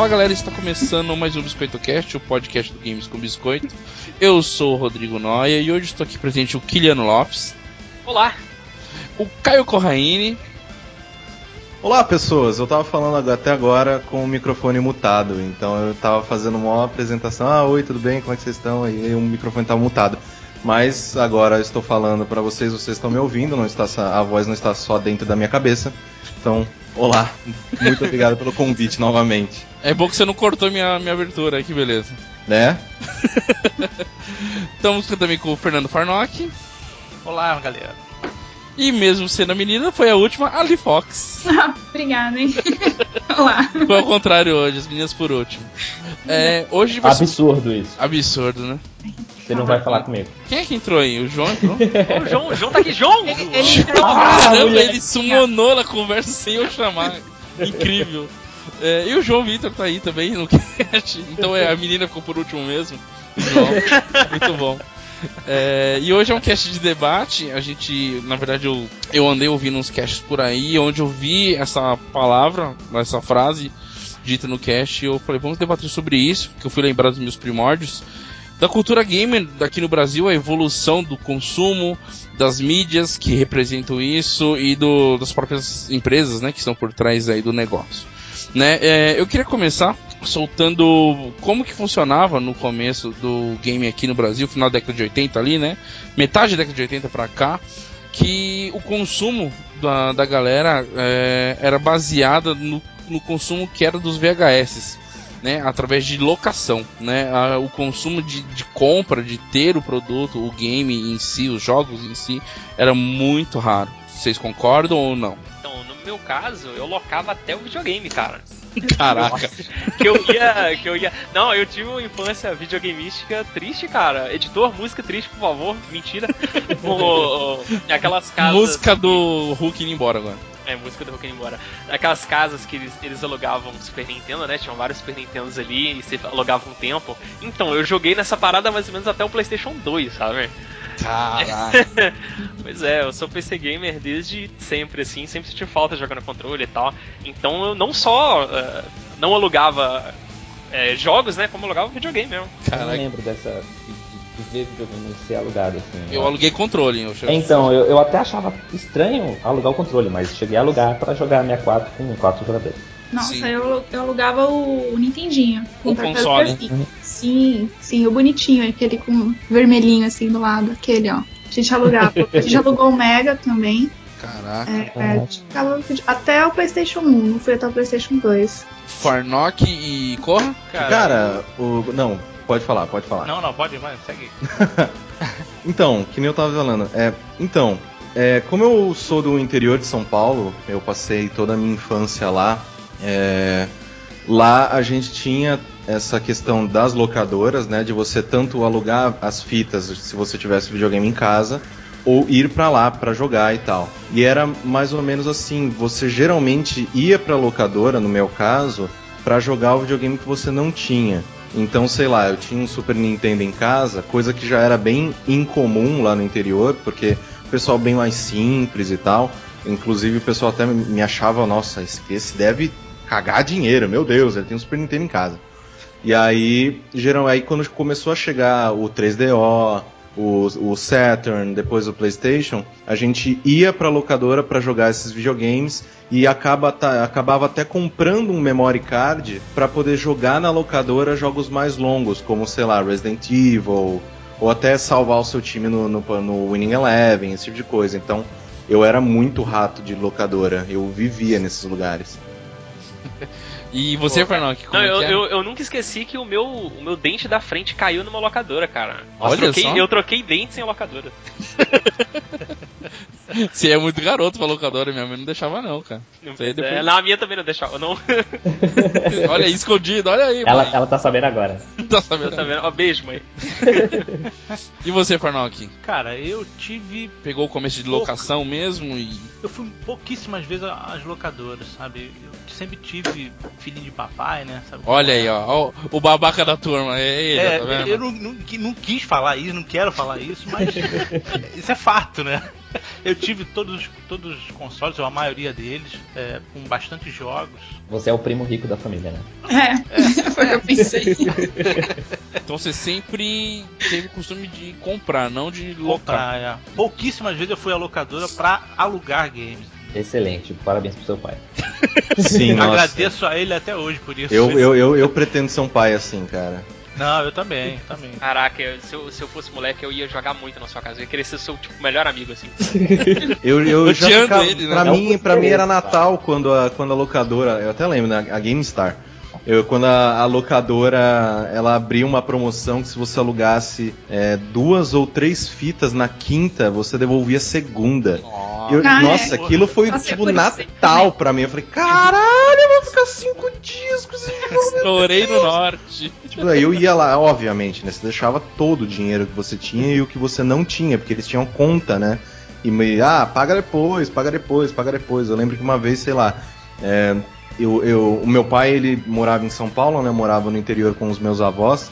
Fala galera, está começando mais um Biscoito Cast, o podcast do Games com Biscoito. Eu sou o Rodrigo Noia e hoje estou aqui presente o Kiliano Lopes. Olá! O Caio Corraine. Olá pessoas, eu tava falando até agora com o microfone mutado, então eu tava fazendo uma apresentação, ah oi, tudo bem, como é que vocês estão? E o microfone tava mutado. Mas agora eu estou falando para vocês, vocês estão me ouvindo, não está a voz não está só dentro da minha cabeça. Então, olá, muito obrigado pelo convite novamente. É bom que você não cortou minha, minha abertura, que beleza. Né? Estamos também com o Fernando Farnock. Olá, galera. E mesmo sendo a menina, foi a última, Ali Fox. Obrigada, hein? Olá. Foi ao contrário hoje, as meninas por último. É, hoje vai Absurdo isso. Absurdo, né? Você não vai falar comigo. Quem é que entrou aí? O João entrou? o João, o João tá aqui, João! Ele, ele Caramba, ele sumonou na conversa sem eu chamar. Incrível. É, e o João Vitor tá aí também no cast. Então é, a menina ficou por último mesmo. João. Muito bom. É, e hoje é um cast de debate. A gente, na verdade, eu, eu andei ouvindo uns casts por aí, onde eu vi essa palavra, essa frase dita no cast. E eu falei, vamos debater sobre isso, que eu fui lembrar dos meus primórdios da cultura gamer daqui no Brasil, a evolução do consumo, das mídias que representam isso e do, das próprias empresas né, que estão por trás aí do negócio. Né? É, eu queria começar soltando como que funcionava no começo do game aqui no Brasil, final da década de 80 ali, né? Metade da década de 80 para cá, que o consumo da, da galera é, era baseado no, no consumo que era dos VHS né, através de locação, né, a, o consumo de, de, compra, de ter o produto, o game em si, os jogos em si, era muito raro. Vocês concordam ou não? Então, no meu caso, eu locava até o videogame, cara. Caraca. que eu ia, que eu ia. Não, eu tive uma infância videogameística triste, cara. Editor, música triste, por favor. Mentira. o, o, aquelas casas. Música do Hulk indo embora agora. É, música do Hulk embora. Aquelas casas que eles, eles alugavam Super Nintendo, né? Tinham vários Super Nintendos ali e você alugava um tempo. Então, eu joguei nessa parada mais ou menos até o PlayStation 2, sabe? Caraca. pois é, eu sou PC gamer desde sempre, assim, sempre senti falta jogando controle e tal. Então eu não só uh, não alugava uh, jogos, né? Como alugava videogame mesmo. Caraca. Eu não lembro dessa de ver videogame ser alugado, assim. Eu aluguei controle, eu Então, eu, eu até achava estranho alugar o controle, mas cheguei a alugar para jogar 64 com quatro jogadores. Nossa, eu, eu alugava o, o Nintendinho. O console. Uhum. Sim, sim, o bonitinho, aquele com vermelhinho assim do lado, aquele, ó. A gente alugava. A gente alugou o Mega também. Caraca. É, é, até o PlayStation 1, não foi até o PlayStation 2. Farnock e Corra? Cara, Cara o, não, Pode falar, pode falar. Não, não, pode, vai, segue. então, que nem eu tava falando. É, então, é, como eu sou do interior de São Paulo, eu passei toda a minha infância lá. É, lá a gente tinha essa questão das locadoras, né, de você tanto alugar as fitas se você tivesse videogame em casa, ou ir para lá para jogar e tal. E era mais ou menos assim, você geralmente ia para locadora, no meu caso, para jogar o videogame que você não tinha. Então, sei lá, eu tinha um Super Nintendo em casa, coisa que já era bem incomum lá no interior, porque o pessoal bem mais simples e tal. Inclusive o pessoal até me achava, nossa, esse deve cagar dinheiro, meu Deus, ele tem um Super Nintendo em casa. E aí, geral, aí quando começou a chegar o 3DO, o, o Saturn, depois o PlayStation, a gente ia para locadora para jogar esses videogames e acaba tá, acabava até comprando um memory card para poder jogar na locadora jogos mais longos, como sei lá Resident Evil ou até salvar o seu time no, no, no Winning Eleven, esse tipo de coisa. Então eu era muito rato de locadora, eu vivia nesses lugares. E você, Fernando? Não, é eu, é? eu, eu, nunca esqueci que o meu, o meu dente da frente caiu numa locadora, cara. Olha eu troquei, só. Eu troquei dentes em locadora. Você é muito garoto pra locadora, minha mãe não deixava não, cara. Não, depois... é, não, a minha também não deixava, não. olha aí, escondido, olha aí. Ela, ela tá sabendo agora. tá sabendo. Tá sabendo. Ó, beijo, mãe. e você, Farnock? Cara, eu tive... Pegou o começo de locação Pouca. mesmo e... Eu fui pouquíssimas vezes às locadoras, sabe? Eu sempre tive filhinho de papai, né? Sabe Olha como aí, é? ó, ó, o babaca da turma, é ele, É, tá vendo? eu não, não, não quis falar isso, não quero falar isso, mas isso é fato, né? Eu tive todos, todos os consoles, ou a maioria deles, é, com bastante jogos. Você é o primo rico da família, né? É, foi o que eu pensei. Então você sempre teve o costume de comprar, não de locar. Comprar, é. Pouquíssimas vezes eu fui à locadora pra alugar games. Excelente, parabéns pro seu pai. Sim, nossa. Agradeço a ele até hoje por isso. Eu, eu, eu, eu pretendo ser um pai assim, cara. Não, eu também, também. Caraca, eu- se eu, se eu fosse moleque, eu ia jogar muito na sua casa. Eu ia querer ser seu tipo, melhor amigo, assim. Eu, eu já ficava, ele, né? pra, mim, pra mim era. Natal quando a, quando a locadora, eu até lembro, né, a GameStar. Eu, quando a, a locadora ela abria uma promoção que se você alugasse é, duas ou três fitas na quinta, você devolvia a segunda. Ó, Eu- Ah, é. nossa, aquilo foi Nossa, tipo isso Natal pra mim. Eu falei, caralho, eu vou ficar cinco dias com esse jogo. estourei no norte. Tipo, aí eu ia lá, obviamente, né? Você deixava todo o dinheiro que você tinha e o que você não tinha, porque eles tinham conta, né? E me, ah, paga depois, paga depois, paga depois. Eu lembro que uma vez, sei lá, é, eu, eu, o meu pai, ele morava em São Paulo, né? Morava no interior com os meus avós.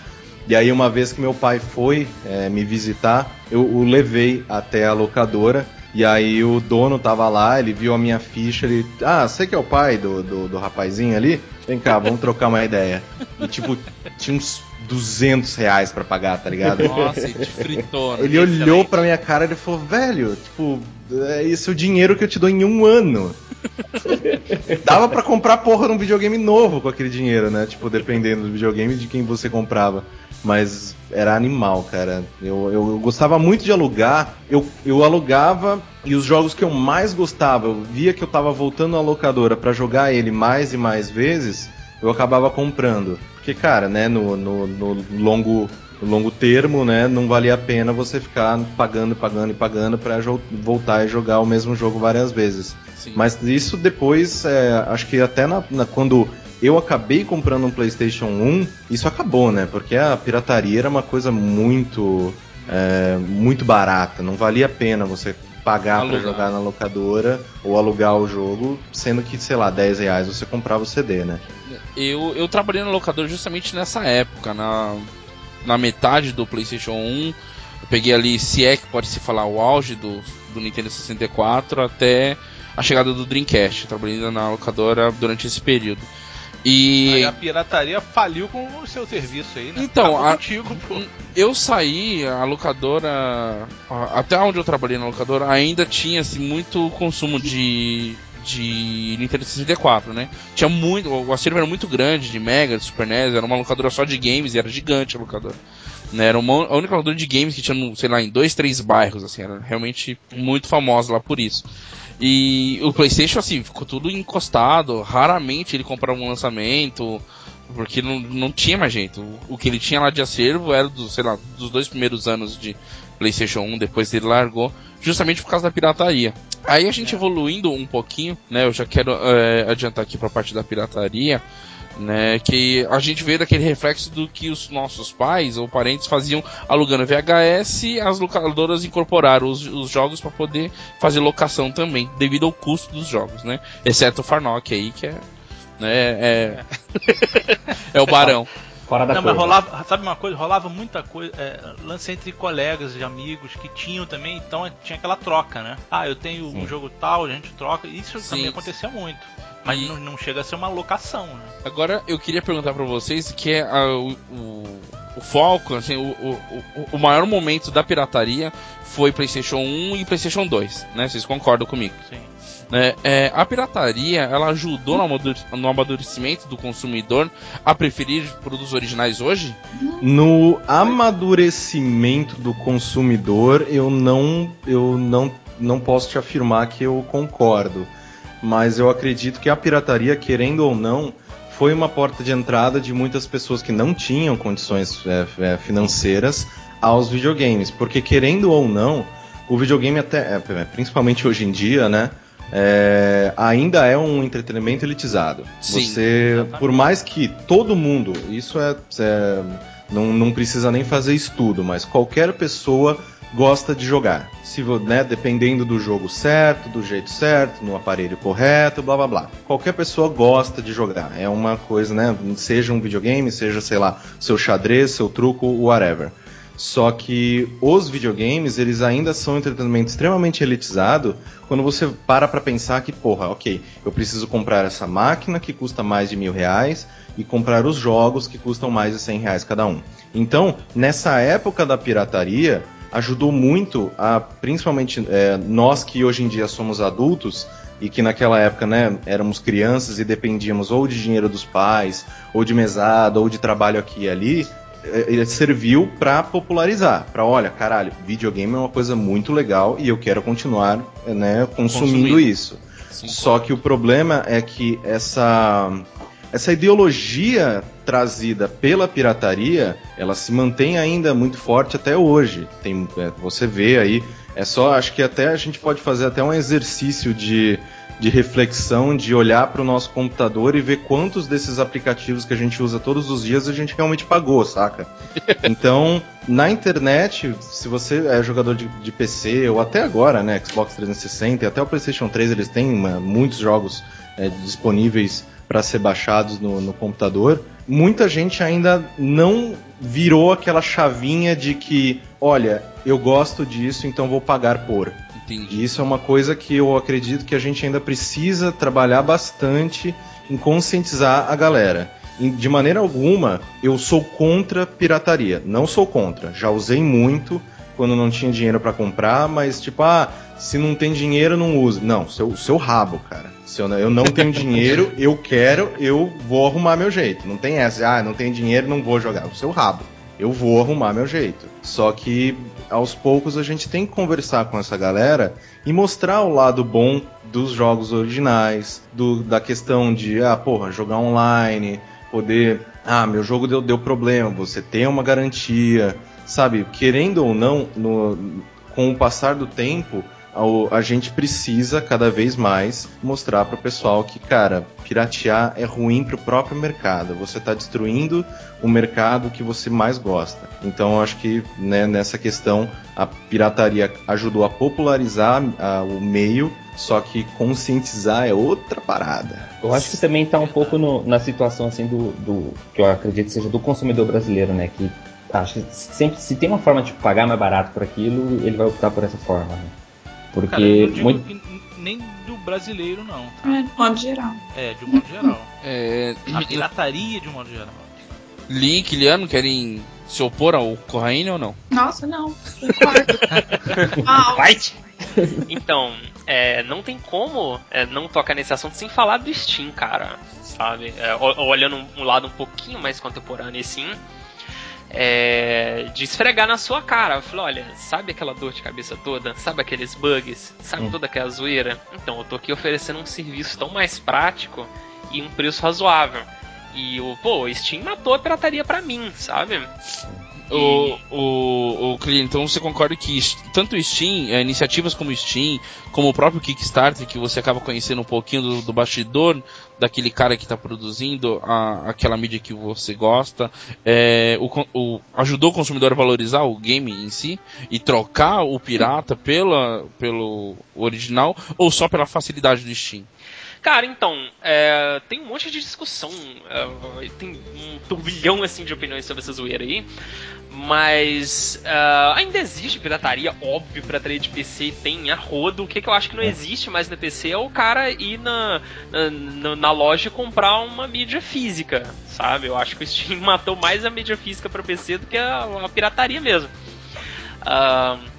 E aí, uma vez que meu pai foi é, me visitar, eu o levei até a locadora. E aí, o dono tava lá, ele viu a minha ficha, ele. Ah, você que é o pai do, do, do rapazinho ali? Vem cá, vamos trocar uma ideia. E, tipo, tinha uns 200 reais pra pagar, tá ligado? Nossa, ele te fritou, né? Ele olhou pra minha cara e falou, velho, tipo, é esse é o dinheiro que eu te dou em um ano. Dava pra comprar porra num videogame novo com aquele dinheiro, né? Tipo, dependendo do videogame de quem você comprava. Mas era animal, cara. Eu, eu, eu gostava muito de alugar. Eu, eu alugava e os jogos que eu mais gostava, eu via que eu tava voltando à locadora pra jogar ele mais e mais vezes, eu acabava comprando. Porque, cara, né, no, no, no longo no longo termo, né, não valia a pena você ficar pagando, pagando e pagando jo- voltar e jogar o mesmo jogo várias vezes. Sim. Mas isso depois, é, acho que até na, na- quando eu acabei comprando um PlayStation 1, isso acabou, né? Porque a pirataria era uma coisa muito, é, muito barata. Não valia a pena você pagar Alugar. jogar na locadora ou alugar o jogo, sendo que, sei lá, 10 reais você comprava o CD, né? Eu, eu trabalhei no locador justamente nessa época, na, na metade do PlayStation 1. Eu peguei ali, se é que pode se falar, o auge do, do Nintendo 64 até a chegada do Dreamcast. Trabalhei na locadora durante esse período. E Aí a pirataria faliu com o seu serviço aí, né? Então, a- contigo, eu saí, a locadora. Até onde eu trabalhei na locadora, ainda tinha assim, muito consumo de. De Nintendo 64, né? Tinha muito. O acervo era muito grande de Mega, de Super NES, era uma locadora só de games e era gigante a locadora. Né? Era uma, a única locadora de games que tinha, sei lá, em dois, três bairros, assim, era realmente muito famosa lá por isso. E o PlayStation, assim, ficou tudo encostado, raramente ele comprava um lançamento, porque não, não tinha mais jeito. O, o que ele tinha lá de acervo era dos, sei lá, dos dois primeiros anos de PlayStation 1, depois ele largou, justamente por causa da pirataria. Aí a gente evoluindo um pouquinho, né? Eu já quero é, adiantar aqui pra parte da pirataria, né? Que a gente vê daquele reflexo do que os nossos pais ou parentes faziam alugando VHS, as locadoras incorporaram os, os jogos para poder fazer locação também, devido ao custo dos jogos, né? Exceto o Farnock aí, que é. Né, é, é o barão. Fora da Não, mas rolava, sabe uma coisa? Rolava muita coisa, é, lance entre colegas e amigos que tinham também, então tinha aquela troca, né? Ah, eu tenho Sim. um jogo tal, a gente troca. Isso Sim. também acontecia muito. Mas E- não, não chega a ser uma locação, né? Agora eu queria perguntar pra vocês que é a- o, o, o foco, assim, o, o, o- o maior momento da pirataria foi PlayStation 1 e PlayStation 2, né? Vocês concordam comigo? Sim. Né? É, a pirataria ela ajudou no, amadure- no amadurecimento do consumidor a preferir produtos originais hoje? No amadurecimento do consumidor, eu não, eu não, não posso te afirmar que eu concordo. Mas eu acredito que a pirataria, querendo ou não, foi uma porta de entrada de muitas pessoas que não tinham condições é, é, financeiras aos videogames. Porque querendo ou não, o videogame até, é, principalmente hoje em dia, né? É, ainda é um entretenimento elitizado. Sim, Você, exatamente. por mais que todo mundo, isso é, é não, não precisa nem fazer estudo, mas qualquer pessoa gosta de jogar. Se, né, dependendo do jogo certo, do jeito certo, no aparelho correto, blá blá blá. Qualquer pessoa gosta de jogar. É uma coisa, né? Seja um videogame, seja, sei lá, seu xadrez, seu truco, whatever. Só que os videogames, eles ainda são um entretenimento extremamente elitizado quando você para pra pensar que, porra, ok, eu preciso comprar essa máquina que custa mais de mil reais e comprar os jogos que custam mais de cem reais cada um. Então, nessa época da pirataria, ajudou muito a, principalmente é, nós que hoje em dia somos adultos e que naquela época, né, éramos crianças e dependíamos ou de dinheiro dos pais, ou de mesada, ou de trabalho aqui e ali, serviu para popularizar, para olha, caralho, videogame é uma coisa muito legal e eu quero continuar, né, consumindo Consumir. isso. Sim, Só que o problema é que essa essa ideologia trazida pela pirataria, ela se mantém ainda muito forte até hoje. Tem, é, você vê aí, é só, acho que até a gente pode fazer até um exercício de, de reflexão, de olhar para o nosso computador e ver quantos desses aplicativos que a gente usa todos os dias a gente realmente pagou, saca? Então, na internet, se você é jogador de, de PC ou até agora, né, Xbox 360 e até o PlayStation 3, eles têm uma, muitos jogos é, disponíveis para ser baixados no, no computador, muita gente ainda não virou aquela chavinha de que, olha, eu gosto disso, então vou pagar por. Entendi. E isso é uma coisa que eu acredito que a gente ainda precisa trabalhar bastante em conscientizar a galera. De maneira alguma, eu sou contra pirataria. Não sou contra. Já usei muito quando não tinha dinheiro para comprar, mas tipo, ah, se não tem dinheiro, não use. Não, seu, seu rabo, cara. Se eu, eu não tenho dinheiro, eu quero, eu vou arrumar meu jeito. Não tem essa, ah, não tenho dinheiro, não vou jogar. O seu rabo. Eu vou arrumar meu jeito. Só que aos poucos a gente tem que conversar com essa galera e mostrar o lado bom dos jogos originais, do, da questão de, ah, porra, jogar online, poder, ah, meu jogo deu, deu problema, você tem uma garantia, sabe? Querendo ou não, no, com o passar do tempo, a gente precisa cada vez mais mostrar para o pessoal que, cara, piratear é ruim para o próprio mercado. Você está destruindo o mercado que você mais gosta. Então, acho que né, nessa questão a pirataria ajudou a popularizar a, o meio, só que conscientizar é outra parada. Eu acho que também está um pouco no, na situação assim do, do que eu acredito seja do consumidor brasileiro, né? Que acho que sempre se tem uma forma de pagar mais barato por aquilo, ele vai optar por essa forma. Né? Porque Cara, muito... nem do brasileiro não. Tá? É, de modo geral. É, de modo geral. É... A pirataria de modo geral. Lee e Kiliano querem se opor ao Corraine ou não? Nossa, não. Concordo. Fight! Então, é, não tem como é, não tocar nesse assunto sem falar do Steam, cara. Sabe? É, olhando um, um lado um pouquinho mais contemporâneo, assim é, de esfregar na sua cara. Eu falei, olha, sabe aquela dor de cabeça toda? Sabe aqueles bugs? Sabe hum. toda aquela zoeira? Então, eu tô aqui oferecendo um serviço tão mais prático e um preço razoável. E o, pô, o Steam matou a pirataria pra mim, sabe? O, o, o cliente, então você concorda que tanto o Steam, é, iniciativas como o Steam, como o próprio Kickstarter, que você acaba conhecendo um pouquinho do, do bastidor daquele cara que está produzindo a, aquela mídia que você gosta, é, o, o, ajudou o consumidor a valorizar o game em si e trocar o pirata pela, pelo original ou só pela facilidade do Steam? Cara, então, é, tem um monte de discussão, é, tem um turbilhão assim de opiniões sobre essa zoeira aí, mas uh, ainda existe pirataria, óbvio, pirataria de PC tem a rodo. O que, que eu acho que não é. existe mais no PC é o cara ir na, na, na, loja e comprar uma mídia física, sabe? Eu acho que o Steam matou mais a mídia física para PC do que a, a pirataria mesmo. Uh,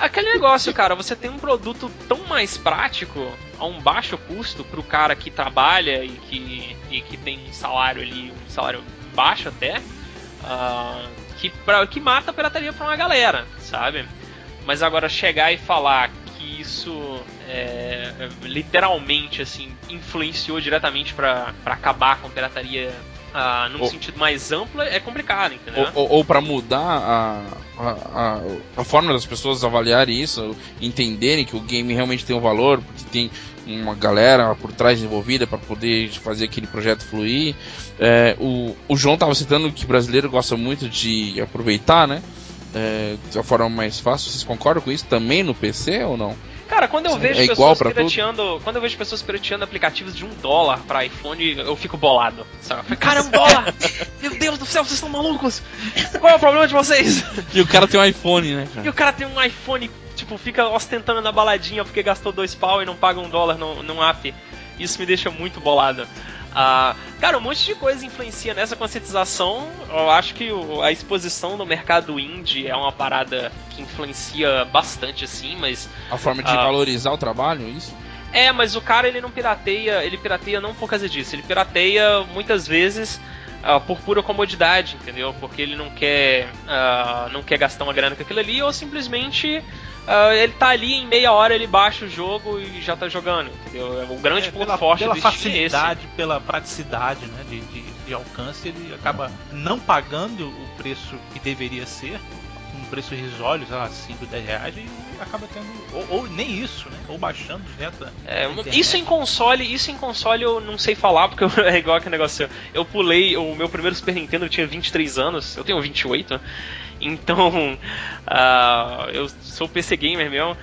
Aquele negócio, cara, você tem um produto tão mais prático, a um baixo custo, pro cara que trabalha e que, e que tem um salário ali, um salário baixo até, uh, que, pra, que mata a pirataria pra uma galera, sabe? Mas agora chegar e falar que isso é, literalmente assim influenciou diretamente para acabar com a pirataria ah, num ou, sentido mais amplo é complicado, entendeu? Ou, ou, ou para mudar a, a, a, a, forma das pessoas avaliarem isso, entenderem que o game realmente tem um valor, porque tem uma galera por trás envolvida para poder fazer aquele projeto fluir. É, o, o João estava citando que o brasileiro gosta muito de aproveitar, né? é, de uma forma mais fácil. Vocês concordam com isso também no PC ou não? Cara, quando eu Sim, vejo é pessoas pirateando. Quando eu vejo pessoas pirateando aplicativos de um dólar pra iPhone, eu fico bolado. Sabe? Cara, é um dólar! Meu Deus do céu, vocês estão malucos! Qual é o problema de vocês? E o cara tem um iPhone, né, E cara? o cara tem um iPhone, tipo, fica ostentando na baladinha porque gastou dois pau e não paga um dólar num, num app. Isso me deixa muito bolado. Ah, cara, um monte de coisa influencia nessa conscientização. Eu acho que a exposição no mercado indie é uma parada que influencia bastante, assim, mas A forma de Ah. valorizar o trabalho, isso? é, mas o cara ele não pirateia, ele pirateia não por causa disso, ele pirateia muitas vezes ah, por pura comodidade, entendeu? Porque ele não quer ah, não quer gastar uma grana com aquilo ali ou simplesmente ah, ele tá ali em meia hora ele baixa o jogo e já tá jogando, entendeu? O grande É, ponto pela, forte pela é facilidade, pela praticidade né, de, de, de alcance, ele acaba não pagando o preço que deveria ser, um preço irrisório, sei lá, 5, 10 reais, e acaba tendo. Ou, ou nem isso, né? Ou baixando direto. da- É, isso em console, isso em console eu não sei falar, porque eu- é igual aquele negócio. Eu pulei, o meu primeiro Super Nintendo eu tinha 23 anos, eu tenho 28, então ah, eu sou PC gamer mesmo.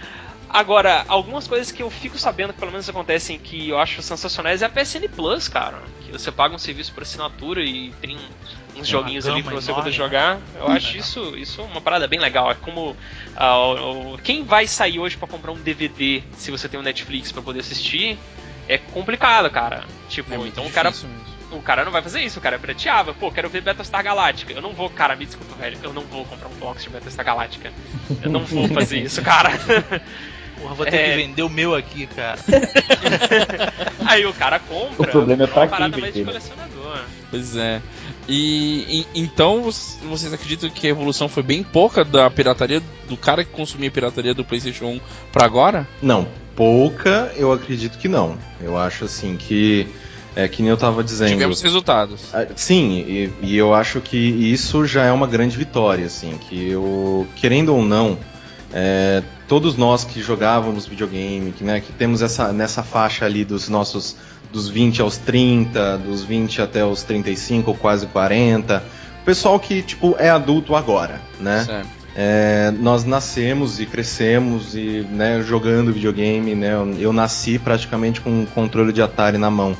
Agora, algumas coisas que eu fico sabendo que pelo menos acontecem que eu acho sensacionais é a PSN Plus, cara. Que você paga um serviço por assinatura e tem uns joguinhos ali pra você enorme, poder né? jogar. Eu Hum, acho legal. isso, isso uma parada bem legal. É como ah, o- o- quem vai sair hoje pra comprar um DVD se você tem um Netflix pra poder assistir é complicado, cara. Tipo, É muito então o cara, mesmo. o cara não vai fazer isso, o cara pirateava. Pô, quero ver Battlestar Galáctica. Eu não vou, cara, me desculpa, velho. Eu não vou comprar um box de Battlestar Galáctica. Eu não vou fazer isso, cara. Porra, vou ter É. que vender o meu aqui, cara. Aí o cara compra. O problema é pra uma quem parada mais de vender, colecionador. Pois é. E, e- então vocês acreditam que a evolução foi bem pouca da pirataria, do cara que consumia pirataria do PlayStation 1 pra agora? Não, pouca eu acredito que não. Eu acho assim que. É que nem eu tava dizendo. Tivemos resultados. Ah, Sim, e, e eu acho que isso já é uma grande vitória, assim, que eu, querendo ou não, é, todos nós que jogávamos videogame, que, né, que temos essa nessa faixa ali dos nossos dos 20 aos 30, dos 20 até os 35 ou quase 40, o pessoal que tipo é adulto agora, né? Certo. É, nós nascemos e crescemos e né, jogando videogame, né? Eu, eu nasci praticamente com um controle de Atari na mão.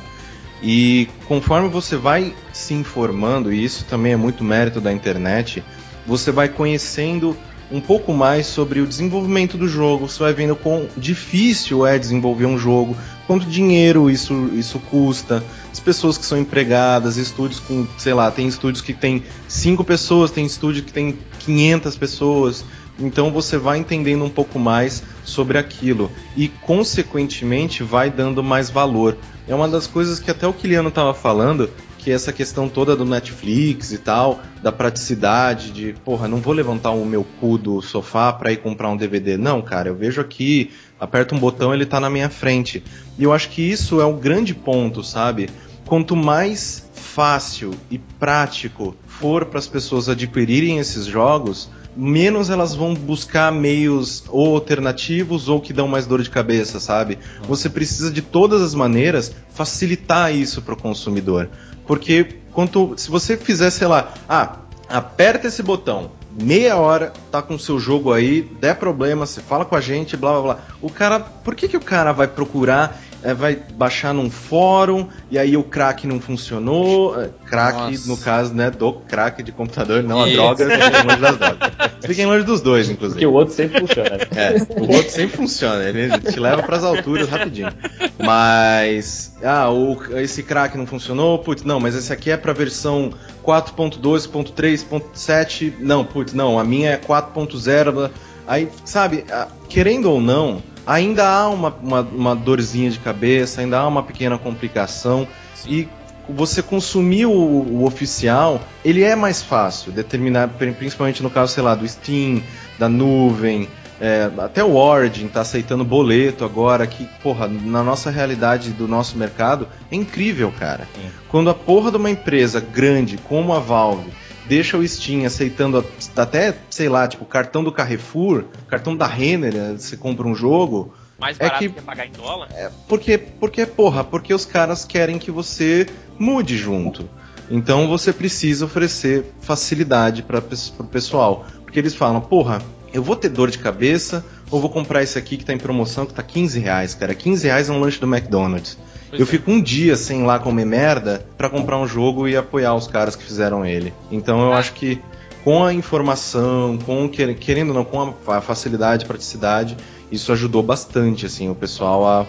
E conforme você vai se informando, e isso também é muito mérito da internet, você vai conhecendo um pouco mais sobre o desenvolvimento do jogo, você vai vendo quão difícil é desenvolver um jogo, quanto dinheiro isso, isso custa, as pessoas que são empregadas, estúdios com, sei lá, tem estúdios que tem 5 pessoas, tem estúdio que tem 500 pessoas, então você vai entendendo um pouco mais sobre aquilo. E, consequentemente, vai dando mais valor. É uma das coisas que até o Kiliano estava falando, que essa questão toda do Netflix e tal, da praticidade de, porra, não vou levantar o meu cu do sofá para ir comprar um DVD. Não, cara, eu vejo aqui, aperto um botão, ele tá na minha frente. E eu acho que isso é um grande ponto, sabe? Quanto mais fácil e prático for para as pessoas adquirirem esses jogos, menos elas vão buscar meios ou alternativos ou que dão mais dor de cabeça, sabe? Você precisa de todas as maneiras facilitar isso para o consumidor, porque quanto se você fizer, sei lá, ah, aperta esse botão, meia hora, tá com o seu jogo aí, der problema, você fala com a gente, blá blá blá. O cara, por que que o cara vai procurar é, vai baixar num fórum e aí o crack não funcionou. É, crack, Nossa. no caso, né, do crack de computador, não a Isso. droga, fiquem longe das drogas. Fiquem longe dos dois, Porque inclusive. o outro sempre funciona. É, o outro sempre funciona, ele te leva pras alturas rapidinho. Mas, ah, o, esse crack não funcionou, putz, não, mas esse aqui é pra versão 4.2.3.7, não, putz, não, a minha é 4.0, aí, sabe, ah, querendo ou não, ainda há uma, uma, uma dorzinha de cabeça, ainda há uma pequena complicação, e você consumir o, o oficial, ele é mais fácil, determinar, principalmente no caso, sei lá, do Steam, da nuvem, é, até o Origin tá aceitando boleto agora, que, porra, na nossa realidade do nosso mercado, é incrível, cara. Sim. Quando a porra de uma empresa grande como a Valve deixa o Steam aceitando até, sei lá, tipo, cartão do Carrefour, cartão da Renner, eh, você compra um jogo, Mais É barato que- que pagar em dólar. porque, porque, porra, porque os caras querem que você mude junto. Então você precisa oferecer facilidade para o pessoal. Porque eles falam, porra, eu vou ter dor de cabeça ou vou comprar esse aqui que tá em promoção que tá 15 reais, cara. 15 reais é um lanche do McDonald's. Pois eu é. fico um dia sem ir lá comer merda pra comprar um jogo e apoiar os caras que fizeram ele. Então eu acho que com a informação, com quer- querendo ou não, com a fa- facilidade, praticidade, isso ajudou bastante assim o pessoal a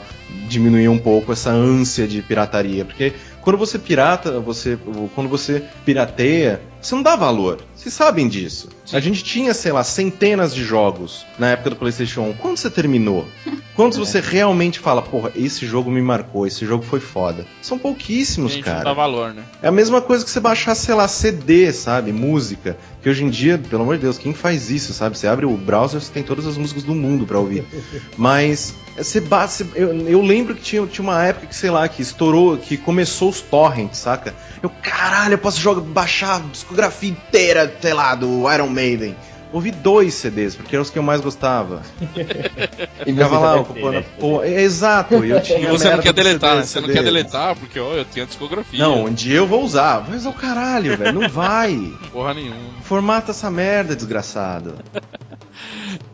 diminuir um pouco essa ânsia de pirataria, porque quando você pirata, você quando você pirateia, você não dá valor. Vocês sabem disso. A gente tinha, sei lá, centenas de jogos na época do PlayStation 1. Quando você terminou? Quantos você realmente fala, porra, esse jogo me marcou, esse jogo foi foda? São A pouquíssimos, gente não cara. dá valor, né? É a mesma coisa que você baixar, sei lá, CD, sabe? Música. Que hoje em dia, pelo amor de Deus, quem faz isso, sabe? Você abre o browser, você tem todas as músicas do mundo pra ouvir. Mas você bate. Eu, eu lembro que tinha, tinha uma época que, sei lá, que estourou, que começou os torrents, saca? Eu, caralho, eu posso jogar, baixar a discografia inteira, sei lá, do Iron Maiden. Ouvi dois CDs, porque eram os que eu mais gostava. E Ficava lá ocupando né? porra. É, Exato, eu tinha E você não quer deletar, né? CDs, Você não quer deletar porque, ó, eu tenho a discografia. Não, um dia eu vou usar. Mas é o caralho, velho. Não vai. Porra nenhuma. Formata essa merda, desgraçado.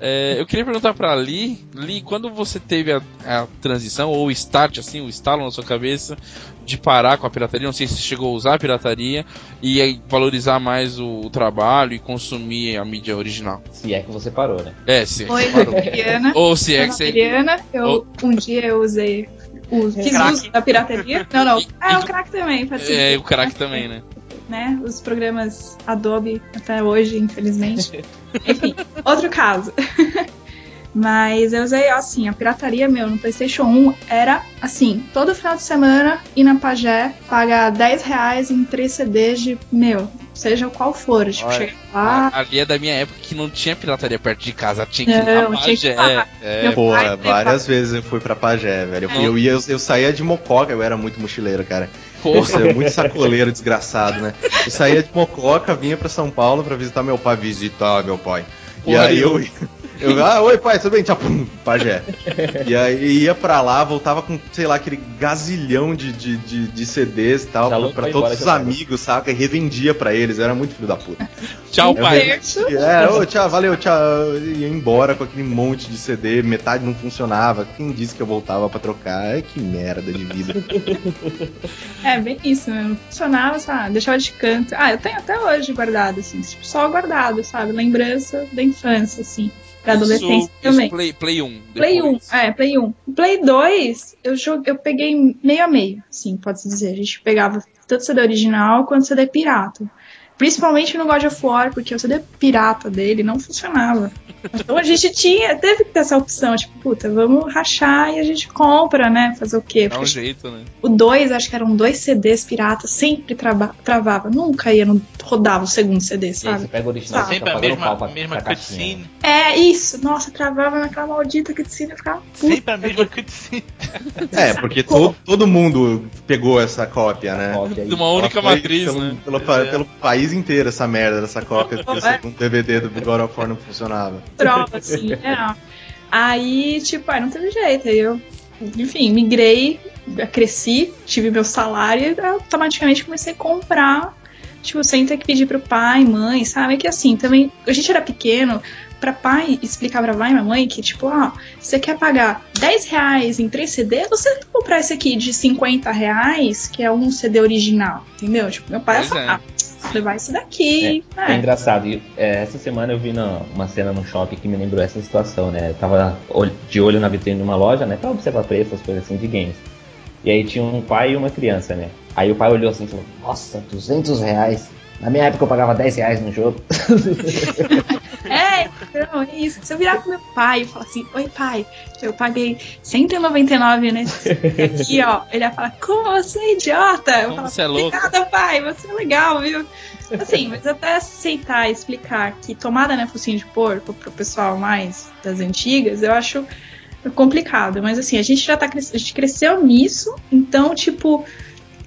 É, eu queria perguntar pra Lee, Lee, quando você teve a, a transição, ou o start, assim, o estalo na sua cabeça, de parar com a pirataria, não sei se você chegou a usar a pirataria, e aí valorizar mais o, o trabalho e consumir a mídia original. Se é que você parou, né? É, se Oi, parou. Mariana. Ou se é que você... Mariana, eu, um dia eu usei. o- fiz Crack. uso da pirataria. Não, não. E- Ah, e- o crack também, pode ser. É, o crack também, né? Né? Os programas Adobe até hoje, infelizmente. Enfim, outro caso. Mas eu usei, assim, a pirataria, meu, no PlayStation 1 era assim: todo final de semana ir na Pagé, pagar 10 reais em 3 CDs de, meu, seja qual for. Tipo, Olha, chegar lá. Ali é da minha época que não tinha pirataria perto de casa, tinha que ir Não, na tinha que ir Pagé. lá. É, Porra, pai- várias vezes eu fui pra Pagé, velho. Eu, fui- eu, ia, eu saía de Mococa, eu era muito mochileiro, cara. Eu porra. saía muito sacoleiro, desgraçado, né? Eu saía de Mococa, vinha pra São Paulo pra visitar meu pai, visitar meu pai. E Porra aí eu, nenhuma. Eu, ah, oi pai, tudo bem? Tchau, pum, Pagé. E aí ia pra lá, voltava com, sei lá, aquele gazilhão de, de, de, de CDs e tal, Já pra, pra todos os amigos, saca? E revendia pra eles, eu era muito filho da puta. Tchau, um pai. É, ô, tchau, valeu, tchau. Ia embora com aquele monte de CD, metade não funcionava. Quem disse que eu voltava pra trocar? Ai, que merda de vida. É, bem isso, né? Não funcionava, sabe? Deixava de canto. Ah, eu tenho até hoje guardado, assim, tipo, só guardado, sabe? Lembrança da infância, assim. Da adolescência Isso, também. isso play, play 1. Play 1, depois. é, Play 1. Play 2, eu, joguei, eu peguei meio a meio, sim, pode-se dizer. A gente pegava tanto CD original quanto CD pirata. Principalmente no God of War, porque o CD pirata dele não funcionava. Então a gente tinha, teve que ter essa opção, tipo, puta, vamos rachar e a gente compra, né? Fazer o quê? Dá um Porque jeito, né? o 2, acho que eram dois CDs piratas, sempre trava, travava. Nunca ia, não rodava o segundo CD, E aí sabe? você pega o original, Tá. você Sempre fica a mesma, pau pra, mesma pra caixinha. cutscene. É isso, nossa, travava naquela maldita cutscene, eu ficava puta. Sempre a mesma cutscene. É, porque to, todo mundo pegou essa cópia, né? Cópia. De uma única matriz, pelo, né? Pelo, É. pelo país inteiro essa merda dessa cópia, porque o É. segundo DVD do God of War não funcionava. prova, assim, é. Aí, tipo, aí não teve jeito. Aí eu, enfim, migrei, cresci, tive meu salário e automaticamente comecei a comprar, tipo, sem ter que pedir pro pai, mãe, sabe? Que assim, também, a gente era pequeno, pra pai explicar pra pai e minha mãe que, tipo, ó, você quer pagar 10 reais em 3 CD, você tem que comprar esse aqui de 50 reais, que é um CD original, entendeu? Tipo, meu pai Pois é. Levar esse daqui, É né? engraçado. E, é, essa semana eu vi na- uma cena no shopping que me lembrou essa situação, né? Eu tava de olho na vitrine de uma loja, né? Pra observar preços, essas coisas assim de games. E aí tinha um pai e uma criança, né? Aí o pai olhou assim e falou: Nossa, 200 reais. Na minha época eu pagava 10 reais no jogo. É, então, é isso. Se eu virar pro meu pai e falar assim, oi pai, eu paguei 199 nesse aqui, ó. Ele ia falar, como você é idiota? Eu Como falo, você é louco. obrigada, pai, você é legal, viu? Assim, mas até aceitar e explicar que tomada não é focinho de porco pro pessoal mais das antigas, eu acho complicado. Mas assim, a gente já tá a gente cresceu nisso, então, tipo,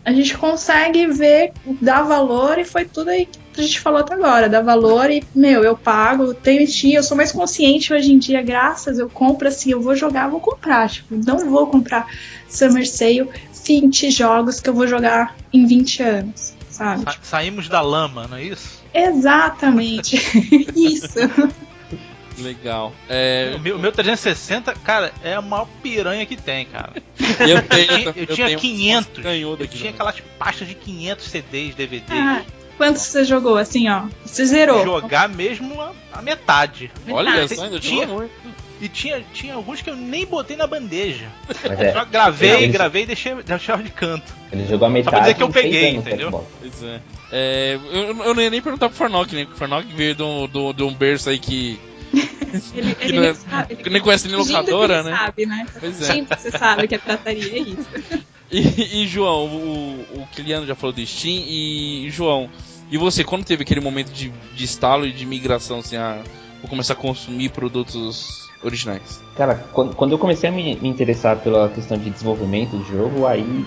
a gente consegue ver, dar valor e foi tudo aí que a gente falou até agora, dar valor e, meu, eu pago, tenho Steam, eu sou mais consciente hoje em dia, graças, eu compro assim, eu vou jogar, vou comprar, tipo, não vou comprar Summer Sale 20 jogos que eu vou jogar em 20 anos, sabe? Sa- saímos da lama, não é isso? Exatamente. Isso. Legal. É, O meu, o meu 360, cara, é a maior piranha que tem, cara. eu, tenho, Eu, eu tinha tenho 500. Ganhou Eu tinha também. aquelas pastas de 500 CDs, DVD. Ah, quantos você jogou assim, ó? Você zerou? Jogar mesmo a, a metade. Olha só, ainda tinha- muito. E tinha, tinha alguns que eu nem botei na bandeja. Mas é, Só gravei, eles- gravei e deixei, deixava de canto. ele jogou a metade. dizer que eu peguei, entendeu? Pois é. É, eu, eu não ia nem perguntar pro Farnock, né? Porque o Farnock veio de de um- de um berço aí que, Ele, que ele não é- nem sabe. que nem conhece nem locadora, ele né? sabe, né? Pois é. Que você sabe que é trataria, é isso. E, e, João, o, o Kiliano já falou do Steam. E, João, e você, quando teve aquele momento de, de estalo e de migração, assim, a, vou começar a consumir produtos originais? Cara, quando, quando eu comecei a me, me interessar pela questão de desenvolvimento de jogo, aí,